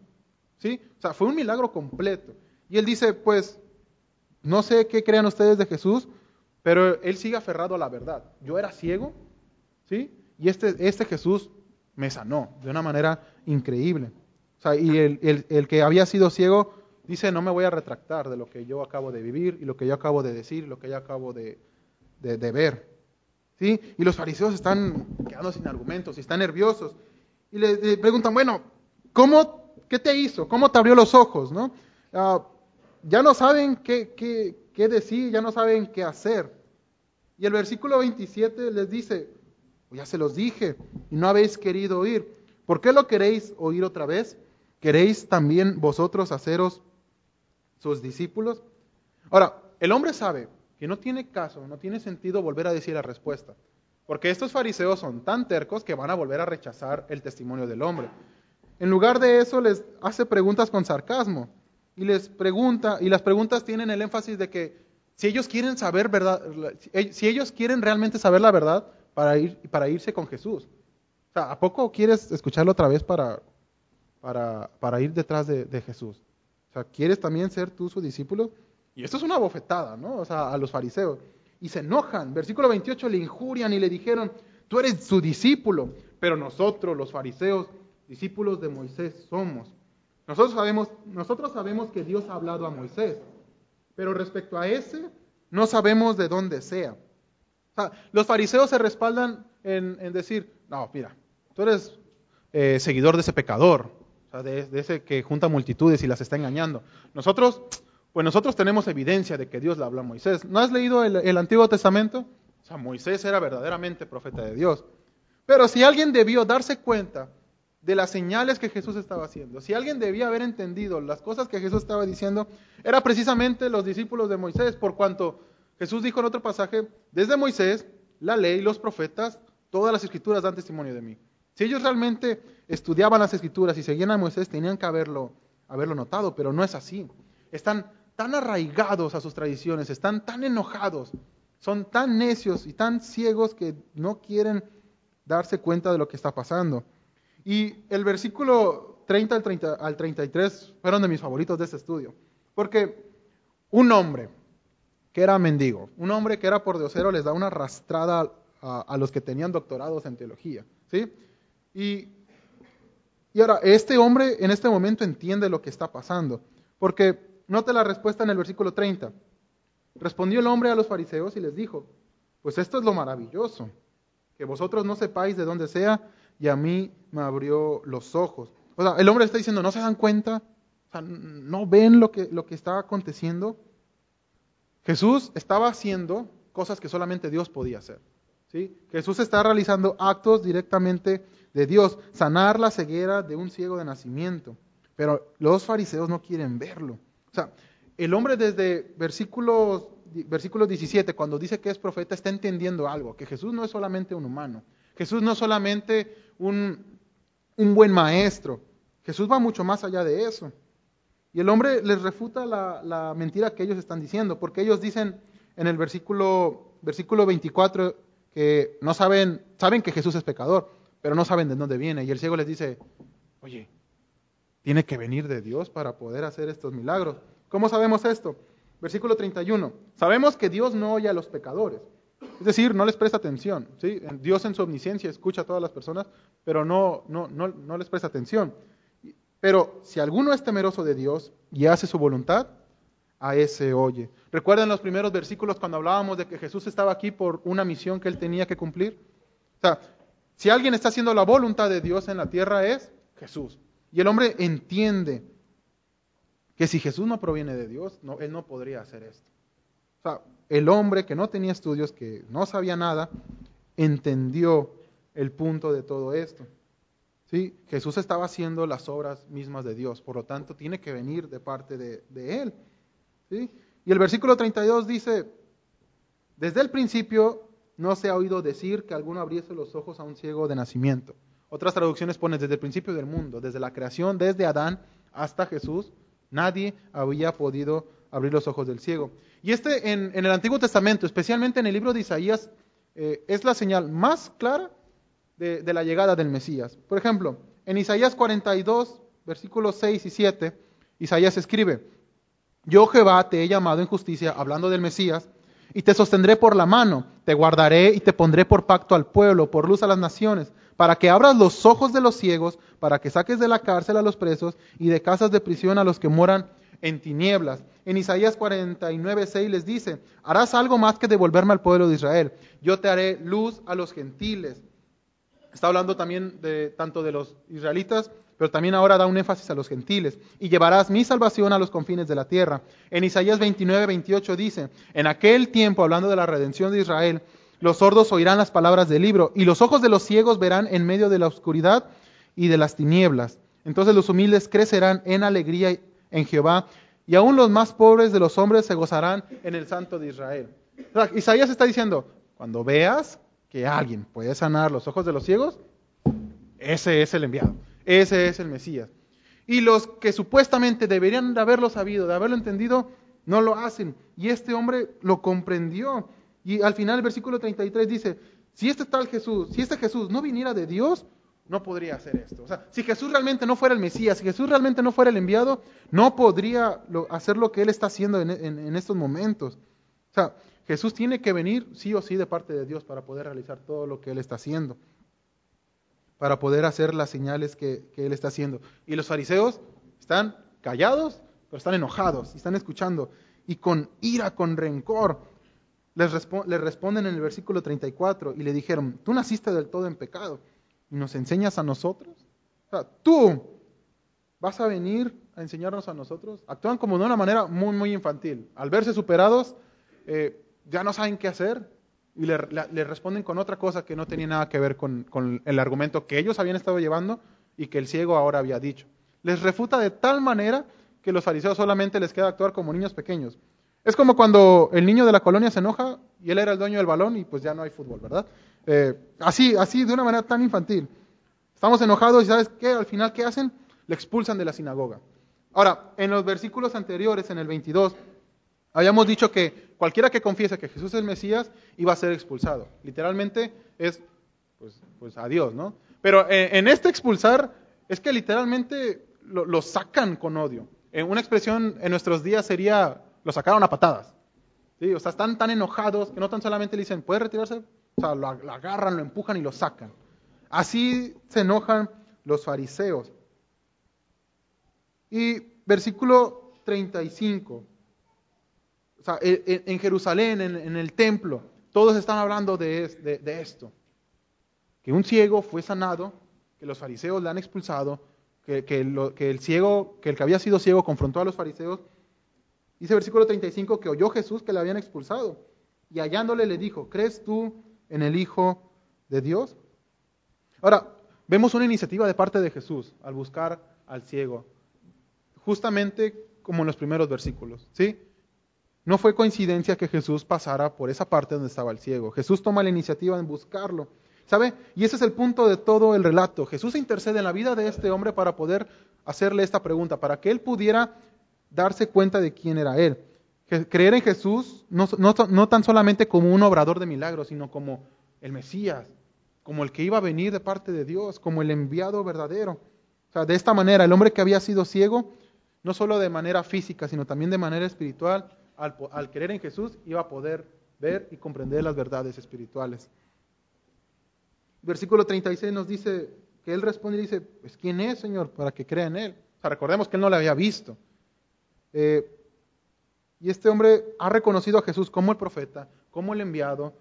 ¿sí? O sea, fue un milagro completo. Y él dice, pues, no sé qué crean ustedes de Jesús, pero él sigue aferrado a la verdad. Yo era ciego, ¿sí? Y este, este Jesús me sanó de una manera increíble. O sea, y el, el que había sido ciego dice, no me voy a retractar de lo que yo acabo de vivir y lo que yo acabo de decir lo que yo acabo de, de, ver. ¿Sí? Y los fariseos están quedando sin argumentos y están nerviosos. Y le, preguntan, bueno, ¿cómo, ¿qué te hizo? ¿Cómo te abrió los ojos? ¿no? Ah, ya no saben qué, qué, qué decir, ya no saben qué hacer. Y el versículo 27 les dice, ya se los dije y no habéis querido oír. ¿Por qué lo queréis oír otra vez? ¿Queréis también vosotros haceros sus discípulos? Ahora, el hombre sabe que no tiene caso, no tiene sentido volver a decir la respuesta, porque estos fariseos son tan tercos que van a volver a rechazar el testimonio del hombre. En lugar de eso, les hace preguntas con sarcasmo y les pregunta, y las preguntas tienen el énfasis de que si ellos quieren saber verdad, si ellos quieren realmente saber la verdad para, ir, para irse con Jesús. O sea, ¿a poco quieres escucharlo otra vez para, para, para ir detrás de, Jesús? O sea, ¿quieres también ser tú su discípulo? Y esto es una bofetada, ¿no? O sea, a los fariseos. Y se enojan. Versículo 28 le injurian y le dijeron, tú eres su discípulo, pero nosotros, los fariseos, discípulos de Moisés somos. Nosotros sabemos, nosotros sabemos que Dios ha hablado a Moisés, pero respecto a ese, no sabemos de dónde sea. O sea, los fariseos se respaldan en, decir, no, mira, tú eres eh, seguidor de ese pecador, o sea, de, ese que junta multitudes y las está engañando. Nosotros, pues nosotros tenemos evidencia de que Dios le habló a Moisés. ¿No has leído el, Antiguo Testamento? O sea, Moisés era verdaderamente profeta de Dios. Pero si alguien debió darse cuenta de las señales que Jesús estaba haciendo. Si alguien debía haber entendido las cosas que Jesús estaba diciendo, era precisamente los discípulos de Moisés, por cuanto Jesús dijo en otro pasaje, desde Moisés, la ley, los profetas, todas las escrituras dan testimonio de mí. Si ellos realmente estudiaban las escrituras y seguían a Moisés, tenían que haberlo, haberlo notado, pero no es así. Están tan arraigados a sus tradiciones, están tan enojados, son tan necios y tan ciegos que no quieren darse cuenta de lo que está pasando. Y el versículo 30 al, 30 al 33 fueron de mis favoritos de este estudio. Porque un hombre que era mendigo, un hombre que era por diosero les da una arrastrada a, los que tenían doctorados en teología. ¿sí? Y, y ahora, este hombre en este momento entiende lo que está pasando. Porque note la respuesta en el versículo 30. Respondió el hombre a los fariseos y les dijo, pues esto es lo maravilloso, que vosotros no sepáis de dónde sea y a mí me abrió los ojos. O sea, el hombre está diciendo, ¿no se dan cuenta? O sea, ¿no ven lo que, lo que está aconteciendo? Jesús estaba haciendo cosas que solamente Dios podía hacer. ¿sí? Jesús está realizando actos directamente de Dios, sanar la ceguera de un ciego de nacimiento. Pero los fariseos no quieren verlo. O sea, el hombre desde versículos, versículo 17, cuando dice que es profeta, está entendiendo algo, que Jesús no es solamente un humano, Jesús no es solamente un, buen maestro, Jesús va mucho más allá de eso. Y el hombre les refuta la, mentira que ellos están diciendo, porque ellos dicen en el versículo, versículo 24 que no saben, saben que Jesús es pecador, pero no saben de dónde viene. Y el ciego les dice, oye, tiene que venir de Dios para poder hacer estos milagros. ¿Cómo sabemos esto? Versículo 31. Sabemos que Dios no oye a los pecadores. Es decir, no les presta atención. ¿sí? Dios en su omnisciencia escucha a todas las personas, pero no, no, no, no les presta atención. Pero si alguno es temeroso de Dios y hace su voluntad, a ese oye. ¿Recuerdan los primeros versículos cuando hablábamos de que Jesús estaba aquí por una misión que él tenía que cumplir? O sea, si alguien está haciendo la voluntad de Dios en la tierra es Jesús. Y el hombre entiende que si Jesús no proviene de Dios, él no podría hacer esto. O sea, el hombre que no tenía estudios, que no sabía nada, entendió el punto de todo esto. ¿Sí? Jesús estaba haciendo las obras mismas de Dios, por lo tanto tiene que venir de parte de, Él. ¿Sí? Y el versículo 32 dice, desde el principio no se ha oído decir que alguno abriese los ojos a un ciego de nacimiento. Otras traducciones ponen desde el principio del mundo, desde la creación, desde Adán hasta Jesús, nadie había podido abrir los ojos del ciego. Y este en, el Antiguo Testamento, especialmente en el libro de Isaías, eh, es la señal más clara de, la llegada del Mesías. Por ejemplo, en Isaías 42, versículos 6 y 7, Isaías escribe, Yo Jehová te he llamado en justicia, hablando del Mesías, y te sostendré por la mano, te guardaré y te pondré por pacto al pueblo, por luz a las naciones, para que abras los ojos de los ciegos, para que saques de la cárcel a los presos y de casas de prisión a los que moran en tinieblas. En Isaías 49, 6 les dice, harás algo más que devolverme al pueblo de Israel. Yo te haré luz a los gentiles. Está hablando también de tanto de los israelitas, pero también ahora da un énfasis a los gentiles. Y llevarás mi salvación a los confines de la tierra. En Isaías 29, 28 dice, en aquel tiempo, hablando de la redención de Israel, los sordos oirán las palabras del libro, y los ojos de los ciegos verán en medio de la oscuridad y de las tinieblas. Entonces los humildes crecerán en alegría en Jehová, y aún los más pobres de los hombres se gozarán en el Santo de Israel. Isaías está diciendo, cuando veas que alguien puede sanar los ojos de los ciegos, ese es el enviado, ese es el Mesías. Y los que supuestamente deberían de haberlo sabido, de haberlo entendido, no lo hacen. Y este hombre lo comprendió. Y al final el versículo 33 dice, si este tal Jesús, si este Jesús no viniera de Dios, no podría hacer esto. O sea, si Jesús realmente no fuera el Mesías, si Jesús realmente no fuera el enviado, no podría hacer lo que Él está haciendo en, estos momentos. O sea, Jesús tiene que venir sí o sí de parte de Dios para poder realizar todo lo que Él está haciendo, para poder hacer las señales que, Él está haciendo. Y los fariseos están callados, pero están enojados y están escuchando. Y con ira, con rencor, les, les responden en el versículo 34 y le dijeron, tú naciste del todo en pecado y nos enseñas a nosotros? O sea, tú vas a venir a enseñarnos a nosotros. Actúan como de una manera muy, muy infantil. Al verse superados, eh, ya no saben qué hacer y le, responden con otra cosa que no tenía nada que ver con, el argumento que ellos habían estado llevando y que el ciego ahora había dicho. Les refuta de tal manera que los fariseos solamente les queda actuar como niños pequeños. Es como cuando el niño de la colonia se enoja y él era el dueño del balón y pues ya no hay fútbol, ¿verdad? Eh, así, así, de una manera tan infantil. Estamos enojados y ¿sabes qué? Al final, ¿qué hacen? Le expulsan de la sinagoga. Ahora, en los versículos anteriores, en el 22, habíamos dicho que cualquiera que confiese que Jesús es el Mesías iba a ser expulsado. Literalmente es, pues, pues adiós, ¿no? Pero eh, en este expulsar es que literalmente lo, sacan con odio. En una expresión en nuestros días sería, lo sacaron a patadas. O sea, están tan enojados que no tan solamente le dicen, ¿puede retirarse? O sea, lo, agarran, lo empujan y lo sacan. Así se enojan los fariseos. Y versículo 35. En Jerusalén, en, el templo, todos están hablando de, esto. Que un ciego fue sanado, que los fariseos le han expulsado, que, que, el ciego, que el que había sido ciego confrontó a los fariseos. Dice versículo 35 que oyó Jesús que le habían expulsado. Y hallándole le dijo, ¿crees tú en el Hijo de Dios? Ahora, vemos una iniciativa de parte de Jesús al buscar al ciego, justamente como en los primeros versículos, ¿sí? No fue coincidencia que Jesús pasara por esa parte donde estaba el ciego. Jesús toma la iniciativa en buscarlo. ¿Sabe? Y ese es el punto de todo el relato. Jesús intercede en la vida de este hombre para poder hacerle esta pregunta, para que él pudiera darse cuenta de quién era él creer en Jesús no, no, tan solamente como un obrador de milagros, sino como el Mesías, como el que iba a venir de parte de Dios, como el enviado verdadero. O sea, de esta manera, el hombre que había sido ciego, no solo de manera física, sino también de manera espiritual, al, al creer en Jesús, iba a poder ver y comprender las verdades espirituales. Versículo 36 nos dice que él responde y dice, pues ¿quién es, Señor, para que crea en él? O sea, recordemos que él no le había visto. Eh, y este hombre ha reconocido a Jesús como el profeta, como el enviado,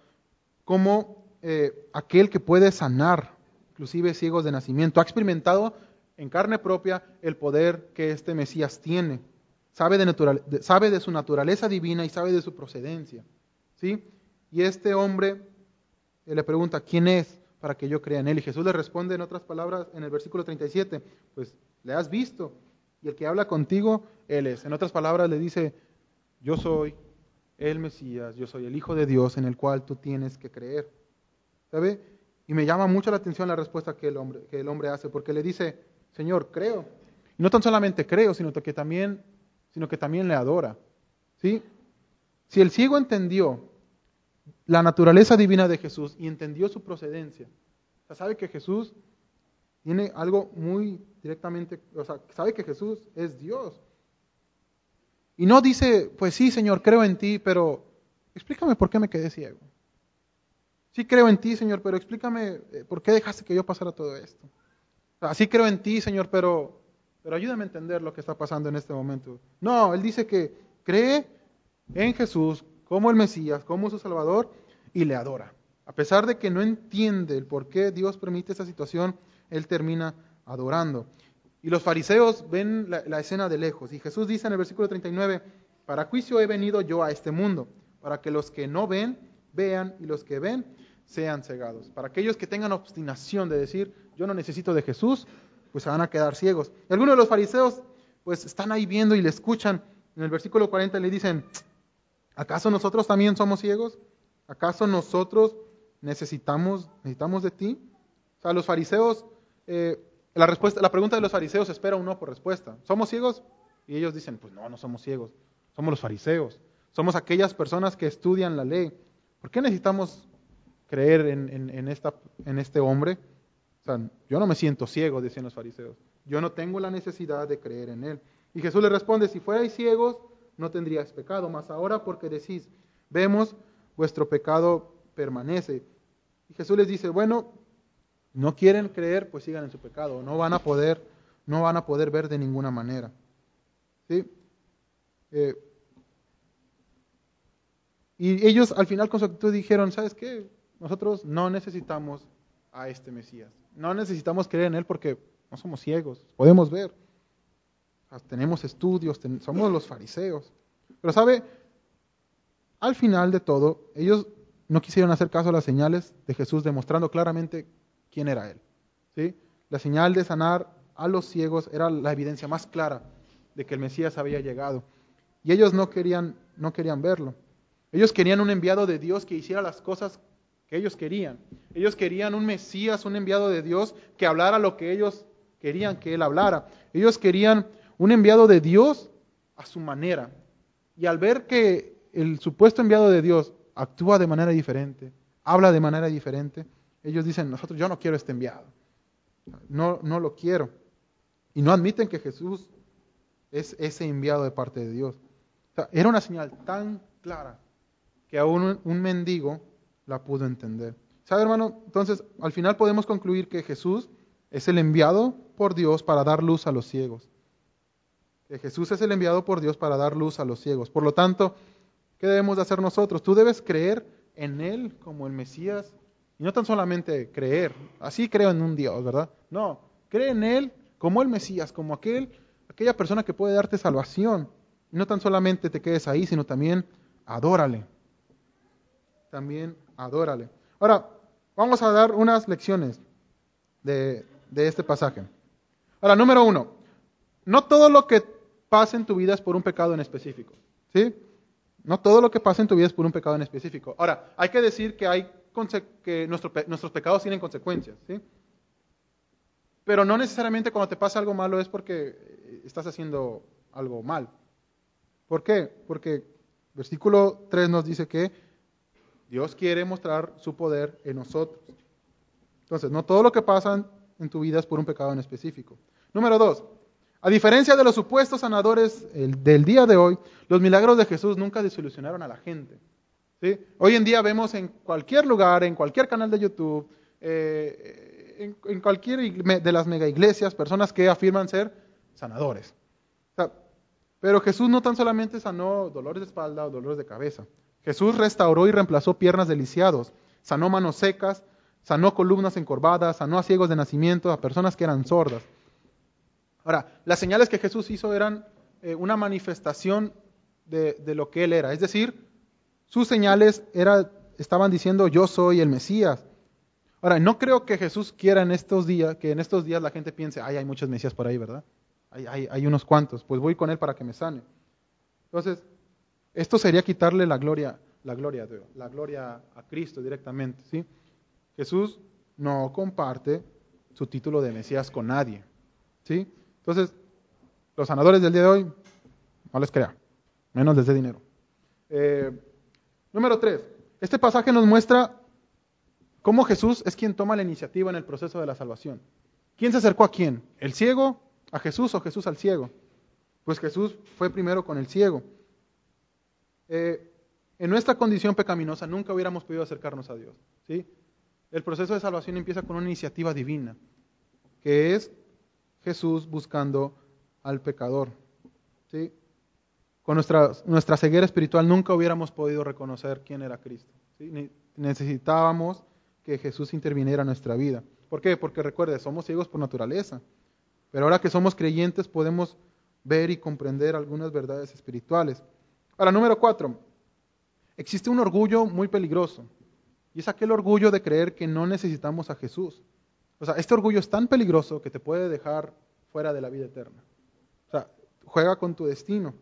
como eh, aquel que puede sanar, inclusive ciegos de nacimiento. Ha experimentado en carne propia el poder que este Mesías tiene. Sabe de, su naturaleza divina y sabe de su procedencia. ¿sí? Y este hombre eh, le pregunta, ¿quién es para que yo crea en él? Y Jesús le responde en otras palabras en el versículo 37, pues le has visto y el que habla contigo, él es. En otras palabras le dice, yo soy el Mesías, yo soy el Hijo de Dios en el cual tú tienes que creer. ¿Sabe? Y me llama mucho la atención la respuesta que el hombre, que el hombre hace, porque le dice, Señor, creo. Y no tan solamente creo, sino que también, sino que también le adora. ¿Sí? Si el ciego entendió la naturaleza divina de Jesús y entendió su procedencia, sabe que Jesús tiene algo muy directamente, o sea, sabe que Jesús es Dios. Y no dice, pues sí, Señor, creo en ti, pero explícame por qué me quedé ciego. Sí creo en ti, Señor, pero explícame eh, por qué dejaste que yo pasara todo esto. Así creo en ti, Señor, pero pero ayúdame a entender lo que está pasando en este momento. No, él dice que cree en Jesús como el Mesías, como su Salvador, y le adora. A pesar de que no entiende el por qué Dios permite esta situación, él termina adorando. Y los fariseos ven la, la, escena de lejos. Y Jesús dice en el versículo 39, para juicio he venido yo a este mundo, para que los que no ven, vean, y los que ven, sean cegados. Para aquellos que tengan obstinación de decir, yo no necesito de Jesús, pues se van a quedar ciegos. Y algunos de los fariseos, pues están ahí viendo y le escuchan. En el versículo 40 le dicen, ¿acaso nosotros también somos ciegos? ¿Acaso nosotros necesitamos, necesitamos de ti? O sea, los fariseos, eh, la, respuesta, la pregunta de los fariseos espera un no por respuesta. ¿Somos ciegos? Y ellos dicen, pues no, no somos ciegos, somos los fariseos. Somos aquellas personas que estudian la ley. ¿Por qué necesitamos creer en, en, en, esta, en este hombre? O sea, yo no me siento ciego, decían los fariseos. Yo no tengo la necesidad de creer en él. Y Jesús le responde, si fuerais ciegos, no tendríais pecado, mas ahora porque decís, vemos, vuestro pecado permanece. Y Jesús les dice, bueno, no quieren creer, pues sigan en su pecado, no van a poder, no van a poder ver de ninguna manera. ¿Sí? Eh, y ellos al final con su actitud dijeron, ¿sabes qué? Nosotros no necesitamos a este Mesías. No necesitamos creer en Él porque no somos ciegos, podemos ver. Tenemos estudios, somos los fariseos. Pero sabe, al final de todo, ellos no quisieron hacer caso a las señales de Jesús demostrando claramente quién era Él. ¿sí? La señal de sanar a los ciegos era la evidencia más clara de que el Mesías había llegado. Y ellos no querían, no querían verlo. Ellos querían un enviado de Dios que hiciera las cosas ellos querían. Ellos querían un Mesías, un enviado de Dios que hablara lo que ellos querían que él hablara. Ellos querían un enviado de Dios a su manera. Y al ver que el supuesto enviado de Dios actúa de manera diferente, habla de manera diferente, ellos dicen, nosotros yo no quiero este enviado. No, no lo quiero. Y no admiten que Jesús es ese enviado de parte de Dios. Era una señal tan clara que un, un mendigo la pudo entender. ¿Sabe, hermano? Entonces, al final podemos concluir que Jesús es el enviado por Dios para dar luz a los ciegos. Que Jesús es el enviado por Dios para dar luz a los ciegos. Por lo tanto, ¿qué debemos de hacer nosotros? Tú debes creer en Él como el Mesías. Y no tan solamente creer, así creo en un Dios, ¿verdad? No, cree en Él como el Mesías, como aquel, aquella persona que puede darte salvación. Y no tan solamente te quedes ahí, sino también adórale. También adórale. Ahora, vamos a dar unas lecciones de, este pasaje. Ahora, número uno, no todo lo que pasa en tu vida es por un pecado en específico. ¿Sí? No todo lo que pasa en tu vida es por un pecado en específico. Ahora, hay que decir que, hay que nuestro, nuestros pecados tienen consecuencias. ¿sí? Pero no necesariamente cuando te pasa algo malo es porque estás haciendo algo mal. ¿Por qué? Porque versículo 3 nos dice que Dios quiere mostrar su poder en nosotros. Entonces, no todo lo que pasa en tu vida es por un pecado en específico. Número dos, a diferencia de los supuestos sanadores del día de hoy, los milagros de Jesús nunca desilusionaron a la gente. Hoy en día vemos en cualquier lugar, en cualquier canal de YouTube, eh, en, cualquier de las mega iglesias, personas que afirman ser sanadores. Pero Jesús no tan solamente sanó dolores de espalda o dolores de cabeza. Jesús restauró y reemplazó piernas de lisiados, sanó manos secas, sanó columnas encorvadas, sanó a ciegos de nacimiento, a personas que eran sordas. Ahora, las señales que Jesús hizo eran eh, una manifestación de, lo que Él era. Es decir, sus señales era, estaban diciendo, yo soy el Mesías. Ahora, no creo que Jesús quiera en estos días, que en estos días la gente piense, ay, hay muchos Mesías por ahí, ¿verdad? Hay, hay unos cuantos, pues voy con Él para que me sane. Entonces, esto sería quitarle la gloria, la gloria a Dios, la gloria a Cristo directamente, ¿sí? Jesús no comparte su título de Mesías con nadie, ¿sí? Entonces, los sanadores del día de hoy, no les crea, menos les dé dinero. Eh, número tres, este pasaje nos muestra cómo Jesús es quien toma la iniciativa en el proceso de la salvación. ¿Quién se acercó a quién? ¿El ciego a Jesús o Jesús al ciego? Pues Jesús fue primero con el ciego. Eh, en nuestra condición pecaminosa nunca hubiéramos podido acercarnos a Dios. ¿sí? El proceso de salvación empieza con una iniciativa divina, que es Jesús buscando al pecador. ¿sí? Con nuestra, ceguera espiritual nunca hubiéramos podido reconocer quién era Cristo. ¿sí? Necesitábamos que Jesús interviniera en nuestra vida. ¿Por qué? Porque recuerde, somos ciegos por naturaleza. Pero ahora que somos creyentes podemos ver y comprender algunas verdades espirituales. Ahora, número cuatro, existe un orgullo muy peligroso. Y es aquel orgullo de creer que no necesitamos a Jesús. O sea, este orgullo es tan peligroso que te puede dejar fuera de la vida eterna. O sea, juega con tu destino.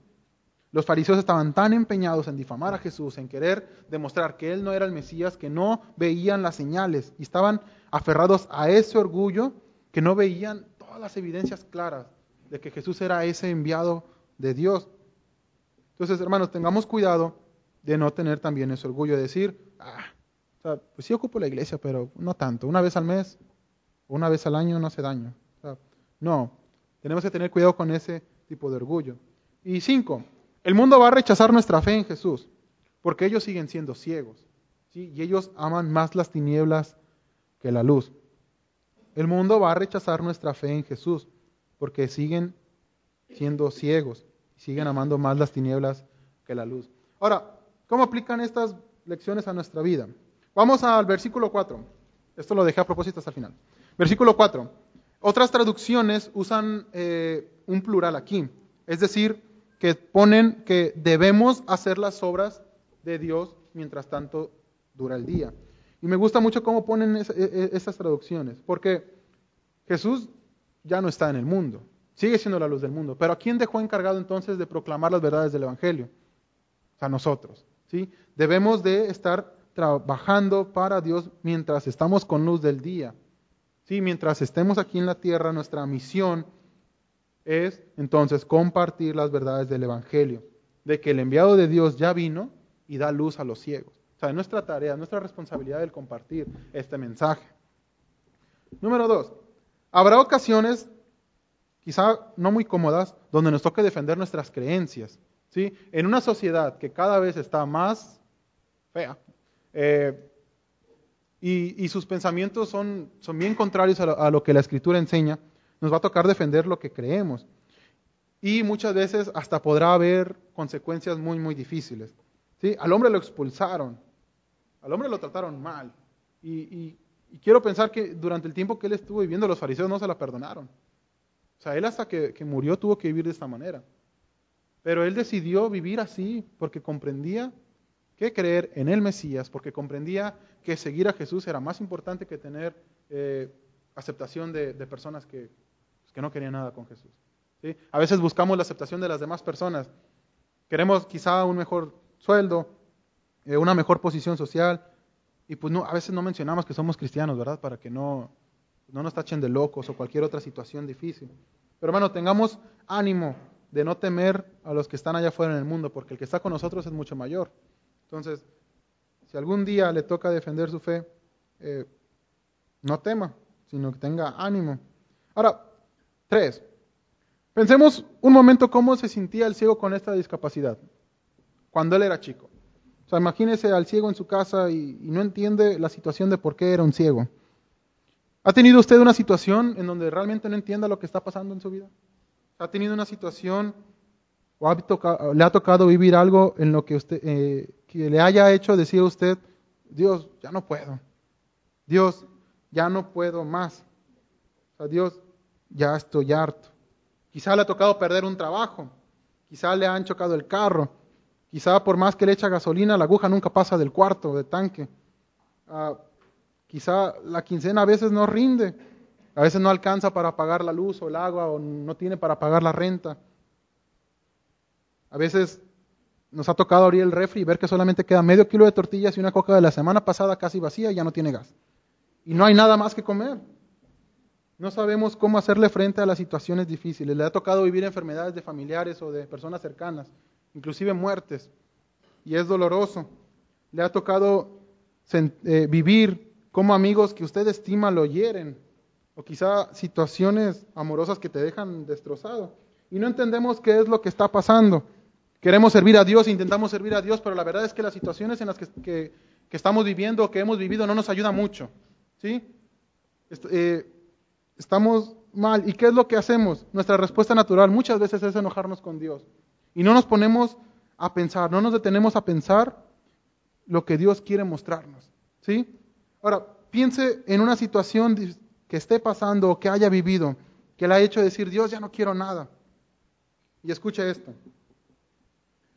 Los fariseos estaban tan empeñados en difamar a Jesús, en querer demostrar que Él no era el Mesías, que no veían las señales y estaban aferrados a ese orgullo, que no veían todas las evidencias claras de que Jesús era ese enviado de Dios. Entonces, hermanos, tengamos cuidado de no tener también ese orgullo de decir, ah, pues sí ocupo la iglesia, pero no tanto. Una vez al mes, una vez al año no hace daño. no, tenemos que tener cuidado con ese tipo de orgullo. Y cinco, el mundo va a rechazar nuestra fe en Jesús, porque ellos siguen siendo ciegos. ¿sí? Y ellos aman más las tinieblas que la luz. El mundo va a rechazar nuestra fe en Jesús, porque siguen siendo ciegos, siguen amando más las tinieblas que la luz. Ahora, ¿cómo aplican estas lecciones a nuestra vida? Vamos al versículo 4. Esto lo dejé a propósito hasta el final. Versículo 4. Otras traducciones usan eh, un plural aquí, es decir, que ponen que debemos hacer las obras de Dios mientras tanto dura el día. Y me gusta mucho cómo ponen e, e, esas traducciones, porque Jesús ya no está en el mundo, sigue siendo la luz del mundo, pero ¿a quién dejó encargado entonces de proclamar las verdades del Evangelio? A nosotros. ¿sí? Debemos de estar trabajando para Dios mientras estamos con luz del día. Sí, mientras estemos aquí en la tierra, nuestra misión es entonces compartir las verdades del Evangelio, de que el enviado de Dios ya vino y da luz a los ciegos. O sea, es nuestra tarea, nuestra responsabilidad el compartir este mensaje. Número dos, habrá ocasiones, quizá no muy cómodas, donde nos toque defender nuestras creencias. ¿sí? En una sociedad que cada vez está más fea, eh, y, sus pensamientos son, son bien contrarios a lo, que la escritura enseña, nos va a tocar defender lo que creemos. Y muchas veces hasta podrá haber consecuencias muy, muy difíciles. ¿sí? Al hombre lo expulsaron, al hombre lo trataron mal. Y, quiero pensar que durante el tiempo que él estuvo viviendo, los fariseos no se la perdonaron. O sea, él hasta que murió tuvo que vivir de esta manera. Pero él decidió vivir así porque comprendía que creer en el Mesías, porque comprendía que seguir a Jesús era más importante que tener eh, aceptación de, personas que, pues, que, no querían nada con Jesús. ¿sí? A veces buscamos la aceptación de las demás personas. Queremos quizá un mejor sueldo, eh, una mejor posición social, y pues no, a veces no mencionamos que somos cristianos, ¿verdad? Para que no, no nos tachen de locos o cualquier otra situación difícil. Pero hermano, tengamos ánimo de no temer a los que están allá afuera en el mundo, porque el que está con nosotros es mucho mayor. Entonces, si algún día le toca defender su fe, eh, no tema, sino que tenga ánimo. Ahora, tres, pensemos un momento cómo se sentía el ciego con esta discapacidad cuando él era chico. O sea, imagínese al ciego en su casa y, y no entiende la situación de por qué era un ciego. ¿Ha tenido usted una situación en donde realmente no entienda lo que está pasando en su vida? ¿Ha tenido una situación o le ha tocado vivir algo en lo que usted eh, que le haya hecho decir a usted, Dios, ya no puedo. Dios, ya no puedo más. O Dios, ya estoy harto. Quizá le ha tocado perder un trabajo. Quizá le han chocado el carro. Quizá por más que le echa gasolina, la aguja nunca pasa del cuarto de tanque. Ah, quizá la quincena a veces no rinde. A veces no alcanza para pagar la luz o el agua o no tiene para pagar la renta. A veces nos ha tocado abrir el refri y ver que solamente queda medio kilo de tortillas y una coca de la semana pasada casi vacía y ya no tiene gas. Y no hay nada más que comer. No sabemos cómo hacerle frente a las situaciones difíciles. Le ha tocado vivir enfermedades de familiares o de personas cercanas, inclusive muertes. Y es doloroso. Le ha tocado eh, vivir como amigos que usted estima lo hieren. O quizá situaciones amorosas que te dejan destrozado. Y no entendemos qué es lo que está pasando. Queremos servir a Dios, intentamos servir a Dios, pero la verdad es que las situaciones en las que, estamos viviendo, que hemos vivido, no nos ayuda mucho. ¿sí? Eh, estamos mal. ¿Y qué es lo que hacemos? Nuestra respuesta natural muchas veces es enojarnos con Dios. Y no nos ponemos a pensar, no nos detenemos a pensar lo que Dios quiere mostrarnos. ¿Sí? Ahora, piense en una situación que esté pasando o que haya vivido, que le ha hecho decir, Dios, ya no quiero nada. Y escuche esto.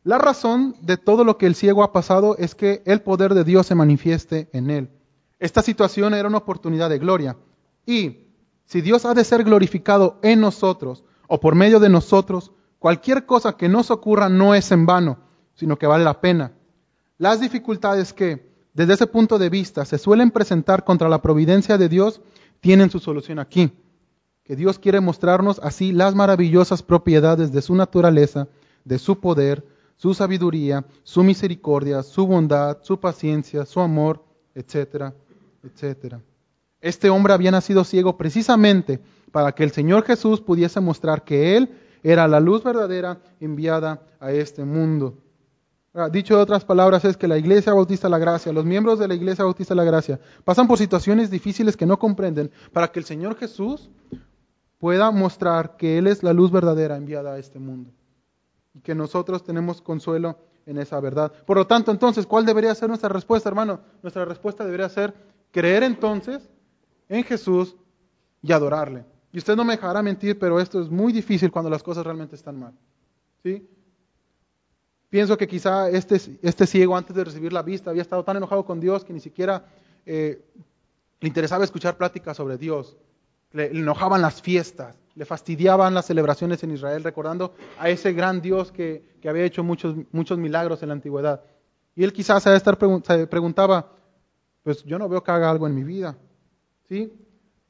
La razón de todo lo que el ciego ha pasado es que el poder de Dios se manifieste en él. Esta situación era una oportunidad de gloria. Y si Dios ha de ser glorificado en nosotros o por medio de nosotros, cualquier cosa que nos ocurra no es en vano, sino que vale la pena. Las dificultades que, desde ese punto de vista, se suelen presentar contra la providencia de Dios, tienen su solución aquí. Que Dios quiere mostrarnos así las maravillosas propiedades de su naturaleza, de su poder, su sabiduría, su misericordia, su bondad, su paciencia, su amor, etcétera, etcétera. Este hombre había nacido ciego precisamente para que el Señor Jesús pudiese mostrar que Él era la luz verdadera enviada a este mundo. Dicho de otras palabras es que la Iglesia Bautista la Gracia, los miembros de la Iglesia Bautista la Gracia, pasan por situaciones difíciles que no comprenden para que el Señor Jesús pueda mostrar que Él es la luz verdadera enviada a este mundo y que nosotros tenemos consuelo en esa verdad. Por lo tanto, entonces, ¿cuál debería ser nuestra respuesta, hermano? Nuestra respuesta debería ser creer entonces en Jesús y adorarle. Y usted no me dejará mentir, pero esto es muy difícil cuando las cosas realmente están mal. ¿Sí? Pienso que quizá este, este ciego antes de recibir la vista había estado tan enojado con Dios que ni siquiera eh, le interesaba escuchar pláticas sobre Dios. le enojaban las fiestas le fastidiaban las celebraciones en Israel, recordando a ese gran Dios que, había hecho muchos, muchos milagros en la antigüedad. Y él quizás se, estar, se preguntaba, pues yo no veo que haga algo en mi vida. ¿Sí?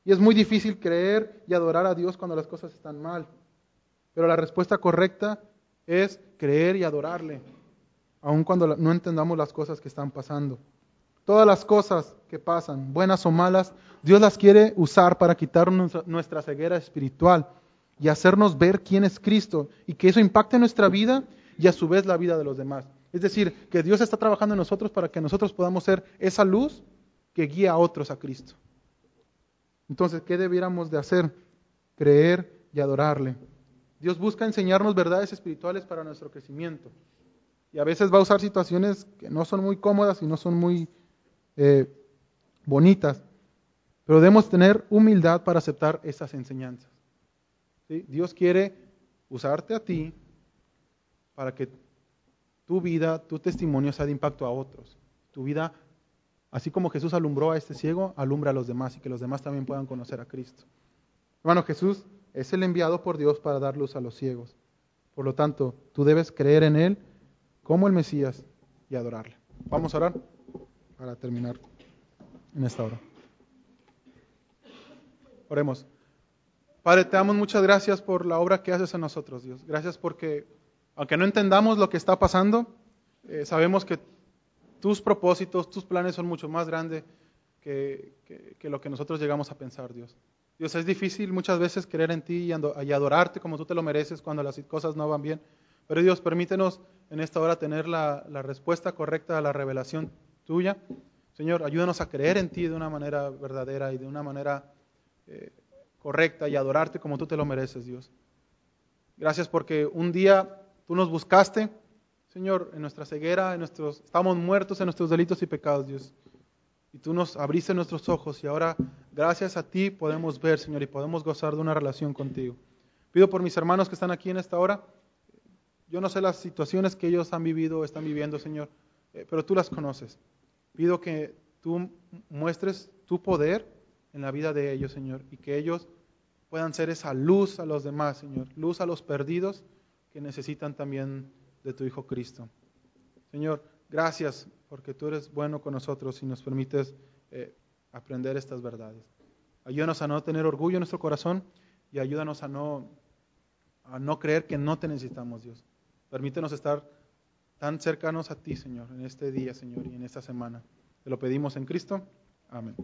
Y es muy difícil creer y adorar a Dios cuando las cosas están mal. Pero la respuesta correcta es creer y adorarle, aun cuando no entendamos las cosas que están pasando. Todas las cosas que pasan, buenas o malas, Dios las quiere usar para quitarnos nuestra ceguera espiritual y hacernos ver quién es Cristo y que eso impacte nuestra vida y a su vez la vida de los demás. Es decir, que Dios está trabajando en nosotros para que nosotros podamos ser esa luz que guía a otros a Cristo. Entonces, ¿qué debiéramos de hacer? Creer y adorarle. Dios busca enseñarnos verdades espirituales para nuestro crecimiento. Y a veces va a usar situaciones que no son muy cómodas y no son muy eh, bonitas, pero debemos tener humildad para aceptar esas enseñanzas. Dios quiere usarte a ti para que tu vida, tu testimonio sea de impacto a otros. Tu vida, así como Jesús alumbró a este ciego, alumbra a los demás y que los demás también puedan conocer a Cristo. Hermano, Jesús es el enviado por Dios para dar luz a los ciegos. Por lo tanto, tú debes creer en Él como el Mesías y adorarle. Vamos a orar para terminar en esta hora. Oremos. Padre, te damos muchas gracias por la obra que haces en nosotros, Dios. Gracias porque, aunque no entendamos lo que está pasando, eh, sabemos que tus propósitos, tus planes son mucho más grandes que, lo que nosotros llegamos a pensar, Dios. Dios, es difícil muchas veces creer en ti y, adorarte como tú te lo mereces cuando las cosas no van bien. Pero Dios, permítenos en esta hora tener la, respuesta correcta a la revelación tuya. Señor, ayúdanos a creer en ti de una manera verdadera y de una manera eh, correcta y adorarte como tú te lo mereces, Dios. Gracias porque un día tú nos buscaste, Señor, en nuestra ceguera, en nuestros, estamos muertos en nuestros delitos y pecados, Dios. Y tú nos abriste nuestros ojos y ahora, gracias a ti, podemos ver, Señor, y podemos gozar de una relación contigo. Pido por mis hermanos que están aquí en esta hora. Yo no sé las situaciones que ellos han vivido o están viviendo, Señor, eh, pero tú las conoces. Pido que tú muestres tu poder en la vida de ellos, Señor, y que ellos puedan ser esa luz a los demás, Señor, luz a los perdidos que necesitan también de tu Hijo Cristo. Señor, gracias porque tú eres bueno con nosotros y nos permites eh, aprender estas verdades. Ayúdanos a no tener orgullo en nuestro corazón y ayúdanos a no, a no creer que no te necesitamos, Dios. Permítenos estar tan cercanos a ti, Señor, en este día, Señor, y en esta semana. Te lo pedimos en Cristo. Amén.